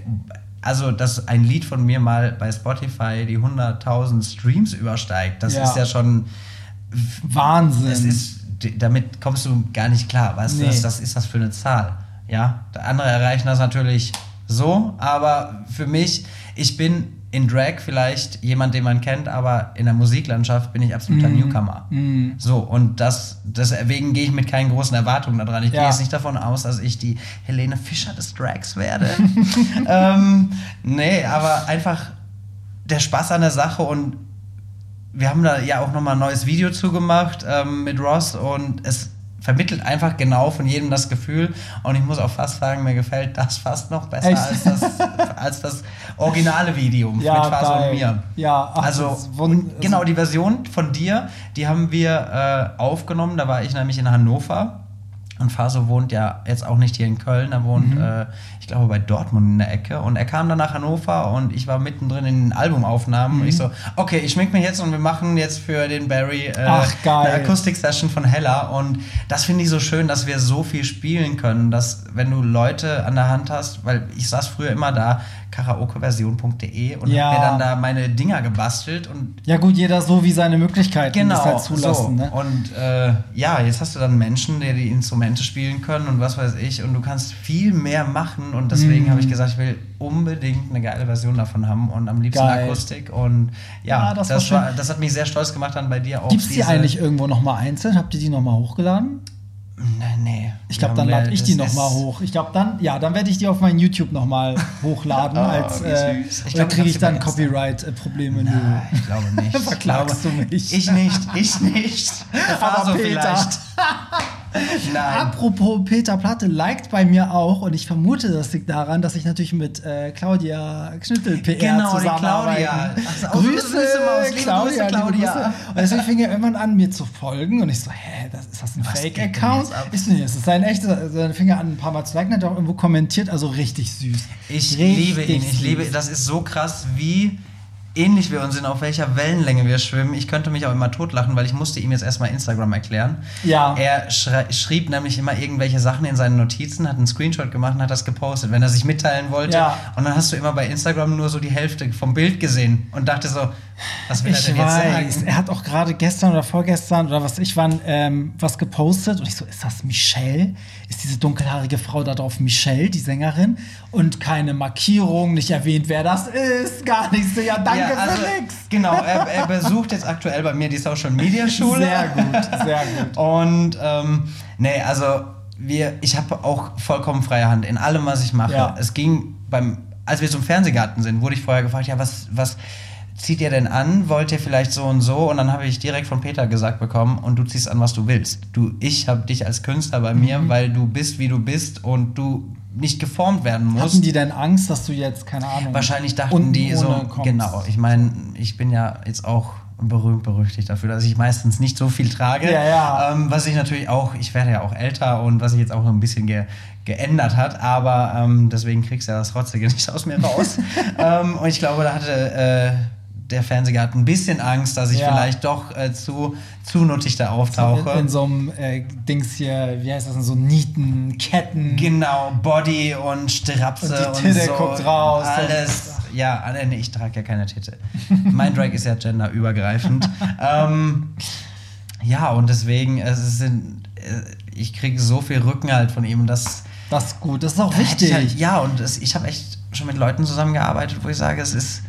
also dass ein Lied von mir mal bei Spotify die 100.000 Streams übersteigt, das Ja. ist ja schon, Wahnsinn. ist, damit kommst du gar nicht klar, was Nee. das, das ist das für eine Zahl, ja. Andere erreichen das natürlich so, aber für mich, ich bin in Drag vielleicht jemand, den man kennt, aber in der Musiklandschaft bin ich absoluter Newcomer. Mm. So, und das, deswegen gehe ich mit keinen großen Erwartungen da dran. Ich Ja. gehe jetzt nicht davon aus, dass ich die Helene Fischer des Drags werde. ähm, nee, aber einfach der Spaß an der Sache und wir haben da ja auch nochmal ein neues Video zugemacht ähm, mit Ross und es vermittelt einfach genau von jedem das Gefühl und ich muss auch fast sagen, mir gefällt das fast noch besser als das, als das originale Video Ja, mit Faso geil. und mir. Ja, ach, also genau die Version von dir, die haben wir äh, aufgenommen. Da war ich nämlich in Hannover und Faso wohnt ja jetzt auch nicht hier in Köln. Er wohnt, Mhm. äh, ich glaube, bei Dortmund in der Ecke. Und er kam dann nach Hannover und ich war mittendrin in den Albumaufnahmen. Und ich so, okay, ich schmink mich jetzt und wir machen jetzt für den Barry äh, Mhm. Ach, eine Akustik-Session von Hella. Und das finde ich so schön, dass wir so viel spielen können, dass wenn du Leute an der Hand hast, weil ich saß früher immer da, karaokeversion.de und Ja. hab mir dann da meine Dinger gebastelt und Ja, gut, jeder so wie seine Möglichkeiten Genau, das halt zulassen. so. Ne? Und äh, ja, jetzt hast du dann Menschen, die die Instrumente spielen können und was weiß ich und du kannst viel mehr machen und deswegen Mhm. habe ich gesagt, ich will unbedingt eine geile Version davon haben und am liebsten Geil. Akustik und ja, Ja, das das, war das hat mich sehr stolz gemacht dann bei dir auch. Gibt es die eigentlich irgendwo noch mal einzeln? Habt ihr die noch mal hochgeladen? Nee, nee. Ich glaube, dann lade ich die noch ist- mal hoch. Ich glaube, dann, ja, dann werde ich die auf mein YouTube noch mal hochladen. Oh, als, äh. Ich glaub, kriege ich ich dann. Copyright-Probleme? Nein, ich glaube nicht. Ich Verklagst glaube, du mich? Ich nicht, ich nicht. Der Aber Faso Peter. vielleicht. Nein. Apropos Peter Platte liked bei mir auch und ich vermute, das liegt daran, dass ich natürlich mit äh, Claudia Knüttel PR Genau, zusammenarbeite. Claudia. Ach, auch so eine Grüße. Liebe Claudia, Grüße, Claudia. Grüße. Und deswegen fing er irgendwann an, mir zu folgen und ich so, hä, das, ist das ein Fake-Account? so, nee, das ist sein echtes. Also dann fing er an, ein paar Mal zu liken, hat auch irgendwo kommentiert, also richtig süß. Ich Richtig liebe ihn. Ich liebe, das ist so krass, wie ähnlich wir uns sind, auf welcher Wellenlänge wir schwimmen. Ich könnte mich auch immer totlachen, weil ich musste ihm jetzt erstmal Instagram erklären. Ja. Er schrieb nämlich immer irgendwelche Sachen in seinen Notizen, hat einen Screenshot gemacht und hat das gepostet, wenn er sich mitteilen wollte. Ja. Und dann hast du immer bei Instagram nur so die Hälfte vom Bild gesehen und dachte so, was will er Ich denn jetzt weiß. sagen? Er hat auch gerade gestern oder vorgestern oder was ich wann ähm, was gepostet und ich so, ist das Michelle? Ist diese dunkelhaarige Frau da drauf Michelle, die Sängerin? Und keine Markierung, nicht erwähnt, wer das ist, gar nichts. So, Ja, danke Ja, also, für nix. Genau, er, er besucht jetzt aktuell bei mir die Social Media Schule. Sehr gut, sehr gut. Und ähm, nee, also wir, ich habe auch vollkommen freie Hand in allem, was ich mache. Ja. Es ging beim, als wir zum Fernsehgarten sind, wurde ich vorher gefragt, ja, was, was zieht ihr denn an? Wollt ihr vielleicht so und so? Und dann habe ich direkt von Peter gesagt bekommen, und du ziehst an, was du willst. Du, ich habe dich als Künstler bei mir, Mhm. weil du bist, wie du bist und du nicht geformt werden musst. Hatten die denn Angst, dass du jetzt, keine Ahnung. Wahrscheinlich dachten die so, kommst? genau. Ich meine, ich bin ja jetzt auch berühmt berüchtigt dafür, dass ich meistens nicht so viel trage. Ja, ja. Ähm, was ich natürlich auch, ich werde ja auch älter und was sich jetzt auch so ein bisschen ge geändert hat, aber ähm, deswegen kriegst du ja das Rotzige nicht aus mir raus. ähm, und ich glaube, da hatte äh, der Fernsehgarten ein bisschen Angst, dass ich Ja. vielleicht doch äh, zu, zu nuttig da auftauche. In, in so einem äh, Dings hier, wie heißt das, in so Nieten, Ketten. Genau, Body und Strapse Und die Titte so. guckt raus. Alles. Ja, ah, nee, ich trage ja keine Titte. mein Drag ist ja genderübergreifend. ähm, ja, und deswegen, es sind, äh, ich kriege so viel Rückenhalt von ihm, dass Das ist gut, das ist auch wichtig. Ich halt, ja, und es, ich habe echt schon mit Leuten zusammengearbeitet, wo ich sage, es ist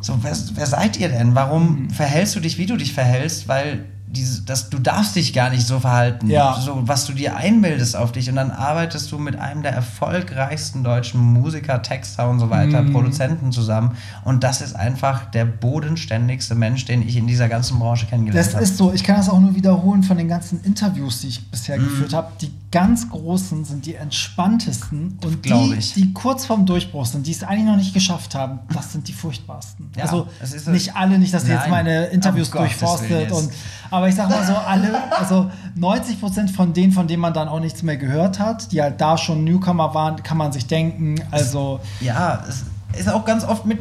so, wer, wer seid ihr denn? Warum Mhm. verhältst du dich, wie du dich verhältst? Weil diese, das, du darfst dich gar nicht so verhalten, Ja. so was du dir einbildest auf dich und dann arbeitest du mit einem der erfolgreichsten deutschen Musiker, Texter und so weiter, Mhm. Produzenten zusammen und das ist einfach der bodenständigste Mensch, den ich in dieser ganzen Branche kennengelernt Das habe. ist so, ich kann das auch nur wiederholen von den ganzen Interviews, die ich bisher Mhm. geführt habe. Die ganz großen sind die entspanntesten und die, die kurz vorm Durchbruch sind, die es eigentlich noch nicht geschafft haben, das sind die furchtbarsten. Ja, also es ist so- nicht alle, nicht, dass ihr jetzt meine Interviews um Gottes durchforstet und aber ich sag mal so, alle, also 90 Prozent von denen, von denen man dann auch nichts mehr gehört hat, die halt da schon Newcomer waren, kann man sich denken. Also Ja, es ist auch ganz oft mit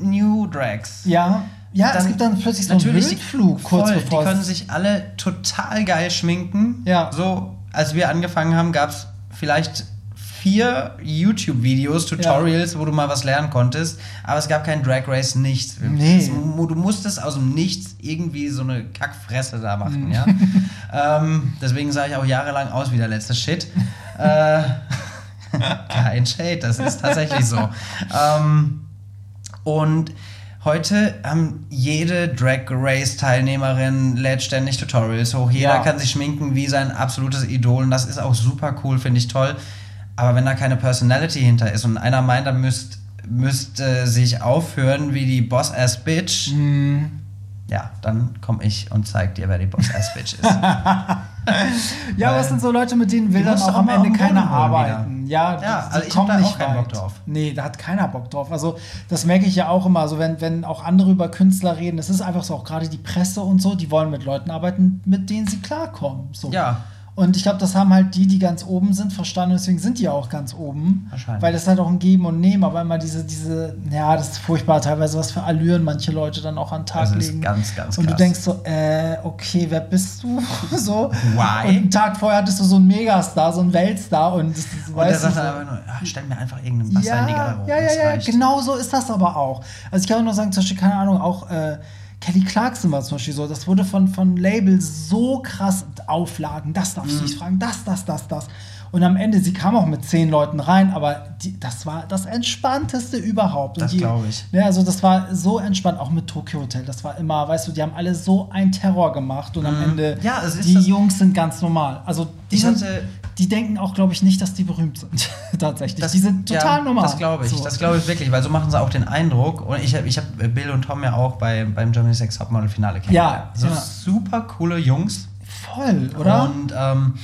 New Drags. ja, ja, es Dann- gibt dann plötzlich so einen Wildflug kurz voll, bevor Die können es sich alle total geil schminken. Ja. So, als wir angefangen haben, gab es vielleicht vier YouTube-Videos, Tutorials, wo du mal was lernen konntest, aber es gab kein Drag Race, nichts. Nee. Du musstest aus dem Nichts irgendwie so eine Kackfresse da Mhm. machen, ja. ähm, deswegen sah ich auch jahrelang aus wie der letzte Shit. äh, kein Shade, das ist tatsächlich so. Ähm, und heute haben jede Drag Race Teilnehmerin lädt ständig Tutorials hoch. Jeder Ja. kann sich schminken wie sein absolutes Idol und das ist auch super cool, finde ich toll. Aber wenn da keine Personality hinter ist und einer meint, er müsst, müsste sich aufhören wie die Boss Ass Bitch, Mhm. ja, dann komme ich und zeig dir, wer die Boss Ass Bitch ist. Ja, aber es sind so Leute, mit denen will Die dann auch am Ende keiner arbeiten. Ja, die, Ja, die also ich hab kommen da nicht auch keinen. Bock drauf. Nee, da hat keiner Bock drauf. Also das merke ich ja auch immer. Also wenn, wenn auch andere über Künstler reden, es ist einfach so, auch gerade die Presse und so, die wollen mit Leuten arbeiten, mit denen sie klarkommen. So. Ja. Und ich glaube, das haben halt die, die ganz oben sind, verstanden. Deswegen sind die ja auch ganz oben. Wahrscheinlich. Weil das halt auch ein Geben und Nehmen. Aber immer diese, diese, ja, das ist furchtbar, teilweise was für Allüren manche Leute dann auch an den Tag Das ist legen. ganz, ganz Und du krass. denkst so, äh, okay, wer bist du? so. Why? Und einen Tag vorher hattest du so einen Megastar, so einen Weltstar und das, das Und der du sagt so. einfach nur, ah, stell mir einfach irgendeinen Bass Ja, in die Garderobe. ja, ja, ja, genau so ist das aber auch. Also ich kann auch nur sagen, zum Beispiel, keine Ahnung, auch äh, Kelly Clarkson war zum Beispiel so, das wurde von, von Labels so krass Auflagen, das darfst Mhm. du nicht fragen, das, das, das, das. Und am Ende, sie kam auch mit zehn Leuten rein, aber die, das war das Entspannteste überhaupt. Das die- glaub ich. Ja, also das war so entspannt, auch mit Tokyo Hotel. Das war immer, weißt du, die haben alle so einen Terror gemacht und am Ende, Mhm. Ja, die Jungs sind ganz normal. Also die, Ich sind, hatte- die denken auch, glaube ich, nicht, dass die berühmt sind. Tatsächlich. die sind total ja, normal. Das glaube ich. So. Das glaube ich wirklich, weil so machen sie auch den Eindruck. Und ich habe ich hab Bill und Tom ja auch bei, beim Germany Sex Topmodel Finale kennengelernt. Ja, So ja. super coole Jungs. Voll, oder? Und ähm,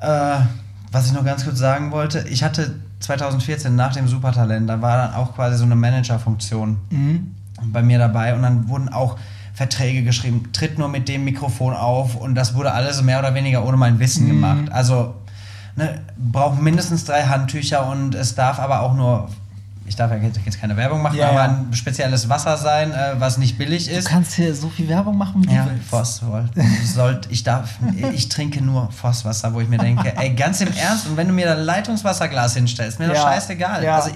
äh, was ich noch ganz kurz sagen wollte, ich hatte 2014 nach dem Supertalent, da war dann auch quasi so eine Managerfunktion Mhm. bei mir dabei und dann wurden auch Verträge geschrieben, tritt nur mit dem Mikrofon auf und das wurde alles mehr oder weniger ohne mein Wissen gemacht. Also ne, braucht mindestens drei Handtücher und es darf aber auch nur, ich darf ja jetzt keine Werbung machen, Ja, aber ja. ein spezielles Wasser sein, äh, was nicht billig Du ist. kannst hier so viel Werbung machen, wie du Ja, willst. Voss wollt. Sollt, ich darf, ich trinke nur Vosswasser, wo ich mir denke, ey, ganz im Ernst, und wenn du mir da ein Leitungswasserglas hinstellst, mir doch Ja, scheißegal. ja. Also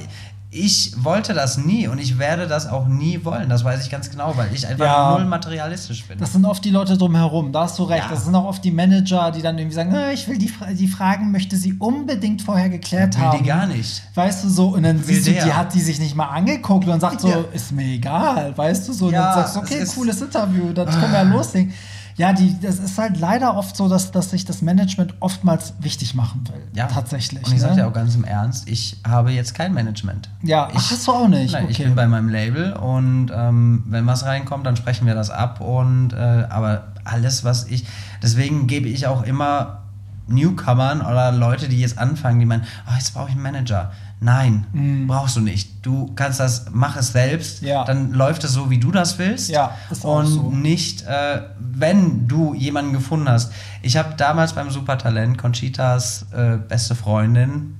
ich wollte das nie und ich werde das auch nie wollen, das weiß ich ganz genau, weil ich einfach Ja. null materialistisch bin. Das sind oft die Leute drumherum, da hast du recht. Ja. Das sind auch oft die Manager, die dann irgendwie sagen, "Ah, ich will die, die Fragen, möchte sie unbedingt vorher geklärt will haben. die gar nicht. Weißt du so, und dann Will siehst du, der. die hat die sich nicht mal angeguckt und sagt so, Ja. ist mir egal, weißt du so. Und dann sagst du, okay, cooles Interview, das können wir loslegen. Ja, die, das ist halt leider oft so, dass, dass sich das Management oftmals wichtig machen will. Ja, Tatsächlich. Und ich ne? sage dir auch ganz im Ernst, ich habe jetzt kein Management. Ja, ich, ach, hast du auch nicht. Nein, ich okay. bin bei meinem Label und ähm, wenn was reinkommt, dann sprechen wir das ab. Und äh, aber alles, was ich, deswegen gebe ich auch immer Newcomern oder Leute, die jetzt anfangen, die meinen, oh, jetzt brauche ich einen Manager. Nein, brauchst du nicht. Du kannst das, mach es selbst, Ja. dann läuft es so, wie du das willst. Ja, ist auch Und so. nicht, äh, wenn du jemanden gefunden hast. Ich habe damals beim Supertalent, Conchitas äh, beste Freundin,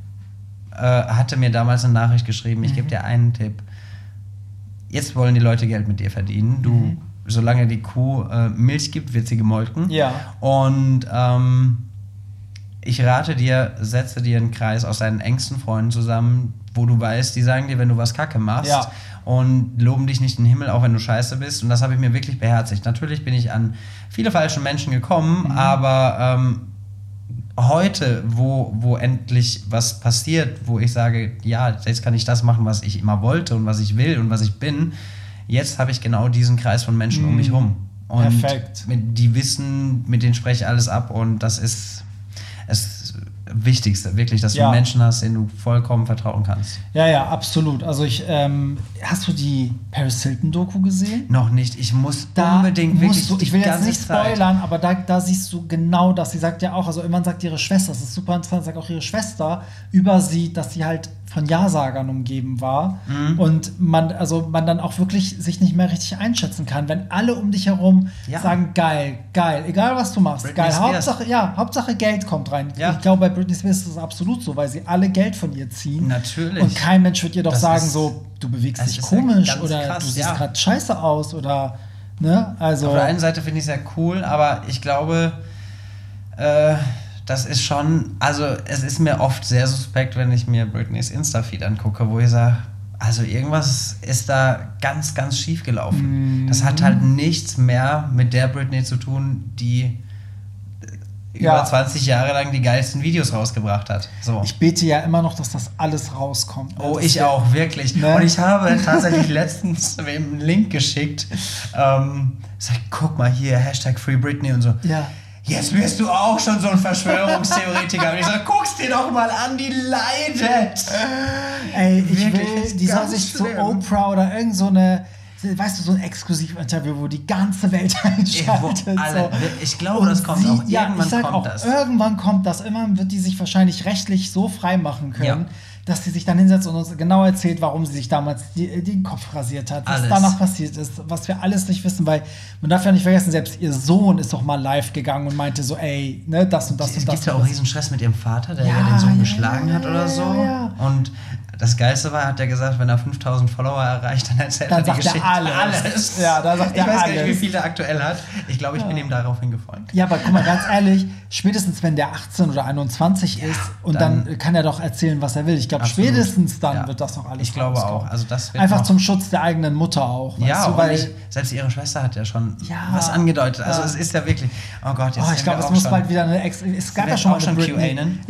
äh, hatte mir damals eine Nachricht geschrieben, ich Mhm. gebe dir einen Tipp. Jetzt wollen die Leute Geld mit dir verdienen. Du, Mhm. solange die Kuh äh, Milch gibt, wird sie gemolken. Ja. Und ähm, ich rate dir, setze dir einen Kreis aus deinen engsten Freunden zusammen, wo du weißt, die sagen dir, wenn du was Kacke machst Ja. und loben dich nicht in den Himmel, auch wenn du scheiße bist. Und das habe ich mir wirklich beherzigt. Natürlich bin ich an viele falsche Menschen gekommen, Mhm. aber ähm, heute, wo, wo endlich was passiert, wo ich sage, ja, jetzt kann ich das machen, was ich immer wollte und was ich will und was ich bin, jetzt habe ich genau diesen Kreis von Menschen um mich rum. Und Mhm. Perfekt. Die wissen, mit denen spreche ich alles ab und das ist das Wichtigste, wirklich, dass Ja. du Menschen hast, denen du vollkommen vertrauen kannst. Ja, ja, absolut. Also ich, ähm, hast du die Paris Hilton Doku gesehen? Noch nicht, ich muss Da unbedingt wirklich du, ich will jetzt nicht Zeit- spoilern, aber da, da siehst du genau das. Sie sagt ja auch, also irgendwann sagt ihre Schwester, das ist super interessant, sagt auch ihre Schwester über sie, dass sie halt von Ja-Sagern umgeben war Mhm. und man, also man dann auch wirklich sich nicht mehr richtig einschätzen kann, wenn alle um dich herum Ja. sagen, geil, geil, egal was du machst, Britney geil, Spears. Hauptsache, ja, Hauptsache Geld kommt rein. Ja. Ich glaube, bei Britney Spears ist es absolut so, weil sie alle Geld von ihr ziehen. Natürlich. Und kein Mensch wird ihr doch Das sagen, so, du bewegst dich ja komisch oder krass, du siehst ja. gerade scheiße aus oder, ne, also. Auf der einen Seite finde ich es sehr cool, aber ich glaube, äh, das ist schon, also es ist mir oft sehr suspekt, wenn ich mir Britneys Insta-Feed angucke, wo ich sage, also irgendwas ist da ganz, ganz schief gelaufen. Das hat halt nichts mehr mit der Britney zu tun, die Ja. über 20 Jahre lang die geilsten Videos rausgebracht hat. So. Ich bete ja immer noch, dass das alles rauskommt. Oh, Das ich wär- auch, wirklich. Ne? Und ich habe tatsächlich letztens wem einen Link geschickt. Ähm, sag, guck mal hier, Hashtag Free Britney und so. Ja. Jetzt wirst du auch schon so ein Verschwörungstheoretiker. Und ich sag, guck's dir doch mal an, die leidet. Ey, ich Wirklich, will, die soll sich zu schlimm. Oprah oder irgend so eine, weißt du, so ein Exklusivinterview, wo die ganze Welt einschaltet. alle- so. ich glaube, das kommt auch. Ja, Irgendwann sag kommt auch, das. Irgendwann kommt das. Irgendwann wird die sich wahrscheinlich rechtlich so frei machen können, Ja. Dass sie sich dann hinsetzt und uns genau erzählt, warum sie sich damals die, den Kopf rasiert hat, was Alles. danach passiert ist, was wir alles nicht wissen, weil man darf ja nicht vergessen, selbst ihr Sohn ist doch mal live gegangen und meinte so, ey, ne, das und das Es und das. gibt ja auch riesen Stress mit ihrem Vater, der Ja, ja, den Sohn ja, geschlagen ja, hat oder so. Und das Geilste war, hat er gesagt, wenn er 5000 Follower erreicht, dann erzählt Dann er die sagt er Geschichte. alles. Ja, da sagt ich er weiß gar nicht, wie alles. viel er aktuell hat. Ich glaube, ich bin ihm daraufhin gefolgt. Ja, aber guck mal, ganz ehrlich, spätestens wenn der 18 oder 21 ist und dann, dann- kann er doch erzählen, was er will. Ich glaube, spätestens dann Ja. wird das noch alles Ich glaube rauskommen. auch. Also das wird Einfach zum Schutz der eigenen Mutter auch. Ja, du, ich, selbst ihre Schwester hat ja schon Ja. was angedeutet. Also Ja. es ist ja wirklich, oh Gott, jetzt Oh, ich glaube, es muss bald wieder eine Ex Es gab ja schon mal eine schon. QAnon.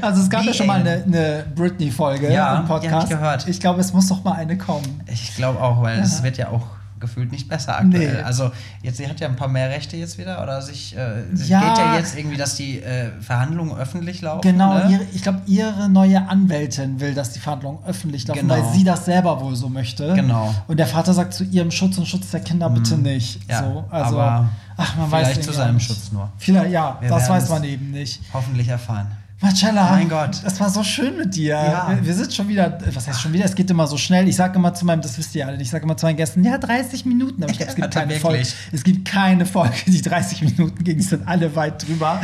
Also es gab ja schon mal eine, eine Britney-Folge Ja, im die hab ich Podcast. gehört. Ich glaube, es muss doch mal eine kommen. Ich glaube auch, weil es wird ja auch gefühlt nicht besser aktuell. Nee. Also jetzt, sie hat ja ein paar mehr Rechte jetzt wieder oder sich, äh, es Ja. geht ja jetzt irgendwie, dass die äh, Verhandlungen öffentlich laufen. Genau, ne? ihre, ich glaube, ihre neue Anwältin will, dass die Verhandlungen öffentlich laufen, Genau. weil sie das selber wohl so möchte. Genau. Und der Vater sagt zu ihrem Schutz und Schutz der Kinder bitte nicht. Ja, so, also, aber ach, man weiß vielleicht irgendwie zu seinem. Schutz nur. Vielleicht, ja, Wir das weiß man eben nicht. Hoffentlich erfahren. Marcella, Mein Gott. es war so schön mit dir. Ja. Wir, wir sind schon wieder, was heißt schon wieder? Es geht immer so schnell. Ich sage immer zu meinem, das wisst ihr alle, ich sage immer zu meinen Gästen, ja, 30 Minuten. Aber ich glaube, es gibt keine Folge. Es gibt keine Folge, die 30 Minuten ging. Die sind alle weit drüber.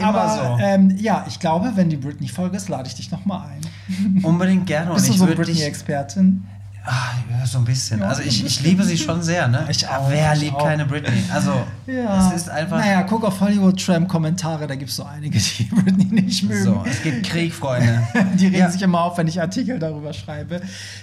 Aber so. ähm, ja, ich glaube, wenn die Britney-Folge ist, lade ich dich nochmal ein. Unbedingt gerne. Und Bist du ich so. Britney-Expertin? Ah, ja, so ein bisschen. Ja, also ich, ich liebe sie schon sehr, ne? Ich auch, Wer liebt auch. keine Britney? Also Ja. es ist einfach. Naja, guck auf Hollywood-Tram-Kommentare, da gibt es so einige, die Britney nicht mögen. So, es gibt Krieg, Freunde. Die regen Ja. sich immer auf, wenn ich Artikel darüber schreibe.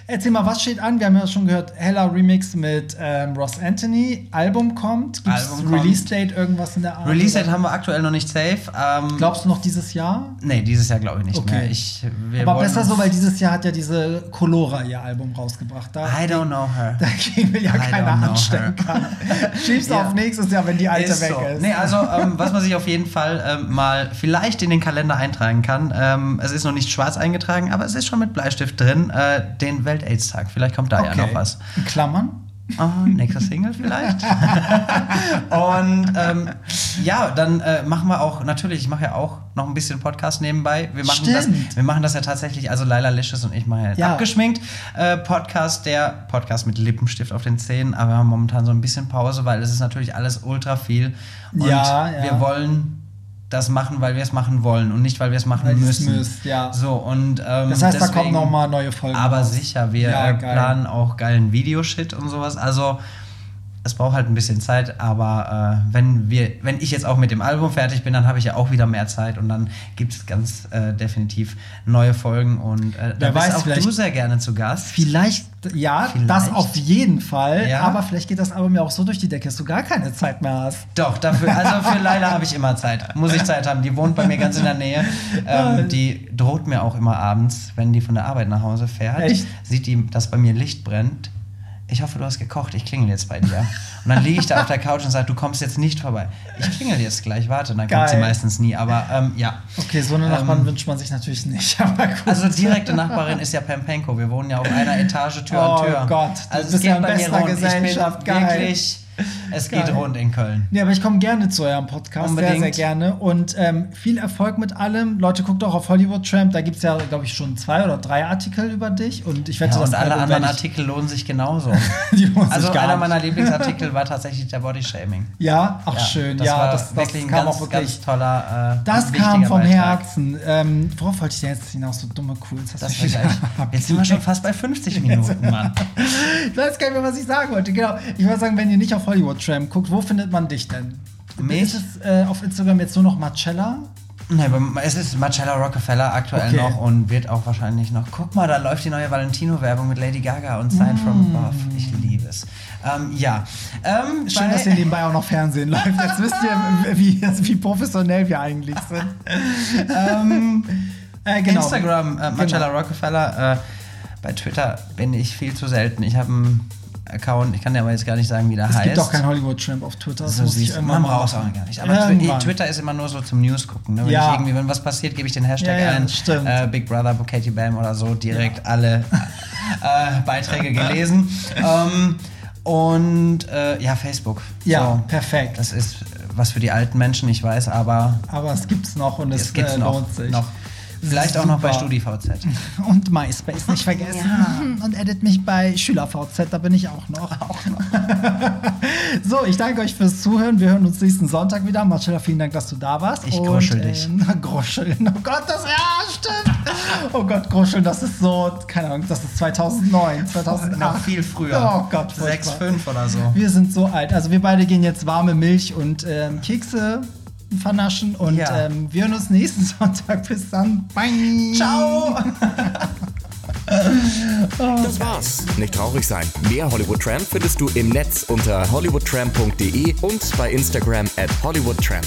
Erzähl mal, was steht an? Wir haben ja schon gehört, Hella Remix mit ähm, Ross Anthony. Album kommt. Gibt es kommt. Release-Date, irgendwas in der Art? Release-Date Oder? haben wir aktuell noch nicht safe. Ähm, Glaubst du noch dieses Jahr? Nee, dieses Jahr glaube ich nicht Okay. mehr. Ich, Aber besser so, weil dieses Jahr hat ja diese Colora ihr Album rausgebracht. Da, I don't know her. dagegen will ja I keiner anstecken kann. Schiebst Ja. auf nächstes Jahr, wenn die alte Ist weg so. ist. Nee, also ähm, was man sich auf jeden Fall ähm, mal vielleicht in den Kalender eintragen kann. Ähm, es ist noch nicht schwarz eingetragen, aber es ist schon mit Bleistift drin, äh, den Welt-Aids-Tag. Vielleicht kommt da ja noch was. In Klammern? Oh, nächster Single vielleicht. und ähm, ja, dann äh, machen wir auch, natürlich, ich mache ja auch noch ein bisschen Podcast nebenbei. Wir machen, das, wir machen das ja tatsächlich, also Laila Licious und ich machen ja, Ja. abgeschminkt äh, Podcast, der Podcast mit Lippenstift auf den Zähnen, aber wir haben momentan so ein bisschen Pause, weil es ist natürlich alles ultra viel. Und Ja, ja. wir wollen das machen, weil wir es machen wollen und nicht, weil wir es machen Weil müssen. müsst, ja. So, und ähm, Das heißt, da deswegen- kommen noch mal neue Folgen. aber raus. sicher, wir Ja, äh, planen auch geilen Videoshit und sowas. Also es braucht halt ein bisschen Zeit, aber äh, wenn wir, wenn ich jetzt auch mit dem Album fertig bin, dann habe ich ja auch wieder mehr Zeit und dann gibt es ganz äh, definitiv neue Folgen und äh, da weiß, auch du sehr gerne zu Gast. Vielleicht, ja, Vielleicht. das auf jeden Fall. Ja. Aber vielleicht geht das Album ja auch so durch die Decke, dass du gar keine Zeit mehr hast. Doch, dafür, also für Laila habe ich immer Zeit. Muss ich Zeit haben. Die wohnt bei mir ganz in der Nähe. Ähm, die droht mir auch immer abends, wenn die von der Arbeit nach Hause fährt, Echt? sieht die, dass bei mir Licht brennt. Ich hoffe, du hast gekocht. Ich klingel jetzt bei dir. Und dann liege ich da auf der Couch und sage, du kommst jetzt nicht vorbei. Ich klingel jetzt gleich, warte. Und dann kommt sie Geil. meistens nie. Aber ähm, ja. Okay, so eine Nachbarn Ähm, wünscht man sich natürlich nicht. Also direkte Nachbarin ist ja Pempenko. Wir wohnen ja auf einer Etage Tür Oh an Tür. Gott, du also bist ja in bester. Gesellschaft. Ich bin Geil. wirklich, es Geil. geht rund in Köln. Nee, aber ich komme gerne zu eurem Podcast, sehr, Unbedingt. sehr gerne. Und ähm, viel Erfolg mit allem. Leute, guckt auch auf Hollywood Tramp. Da gibt es ja, glaube ich, schon zwei oder drei Artikel über dich. Und ich wette, Ja, das und alle anderen Artikel lohnen sich genauso. Lohnen sich also gar einer meiner Lieblingsartikel war tatsächlich der Bodyshaming. Ja, ach schön. das ja, war das, das wirklich ein kam ganz, auch wirklich. ganz toller. Äh, Das kam vom Beitrag. Herzen. Ähm, worauf wollte ich denn jetzt hinaus? So dumme Cools. Das gleich. Jetzt sind wir schon fast bei 50 Minuten, Mann. Ich weiß gar nicht mehr, was ich sagen wollte. Genau. Ich wollte sagen, wenn ihr nicht auf Hollywood Tramp guckt, wo findet man dich denn? Mich? Ist es äh, auf Instagram jetzt nur noch Marcella? Nee, aber es ist Marcella Rockefeller aktuell Okay. noch und wird auch wahrscheinlich noch. Guck mal, da läuft die neue Valentino-Werbung mit Lady Gaga und Sign from Above. Ich liebe es. Ähm, ja. Ähm, Schön, dass hier nebenbei auch noch Fernsehen läuft. Jetzt wisst ihr, wie, wie professionell wir eigentlich sind. ähm, äh, genau. Instagram, äh, Marcella Rockefeller. Äh, bei Twitter bin ich viel zu selten. Ich habe einen Account, ich kann dir aber jetzt gar nicht sagen, wie der Es heißt. gibt auch kein Hollywood Tramp auf Twitter. So siehst man braucht es auch gar nicht. Aber Irgendwann. Twitter ist immer nur so zum News gucken. Ne? Wenn Ja. irgendwie, wenn was passiert, gebe ich den Hashtag Ja, ja, ein. stimmt. Äh, Big Brother, Katie Bam oder so, direkt alle äh, Beiträge gelesen. ähm, und äh, ja, Facebook. Ja, So. perfekt. Das ist was für die alten Menschen, ich weiß, aber Aber es gibt's noch und es, es gibt's äh, noch. lohnt sich. noch. Vielleicht auch noch bei. StudiVZ. Und MySpace nicht vergessen. Und edit mich bei SchülerVZ, da bin ich auch noch. so, ich danke euch fürs Zuhören. Wir hören uns nächsten Sonntag wieder. Marcella, vielen Dank, dass du da warst. Ich Und, gruschel dich. Ähm, gruscheln. Oh Gott, das ja, stimmt. Oh Gott, gruscheln, das ist so, keine Ahnung, das ist 2009, 2008. Noch viel früher. Oh Gott, furchtbar. 6,5 oder so. Wir sind so alt. Also wir beide gehen jetzt warme Milch und ähm, Kekse vernaschen und Ja. ähm, wir hören uns nächsten Sonntag. Bis dann. Bye. Ciao! Das war's. Nicht traurig sein. Mehr Hollywood Tramp findest du im Netz unter hollywoodtramp.de und bei Instagram at hollywoodtramp.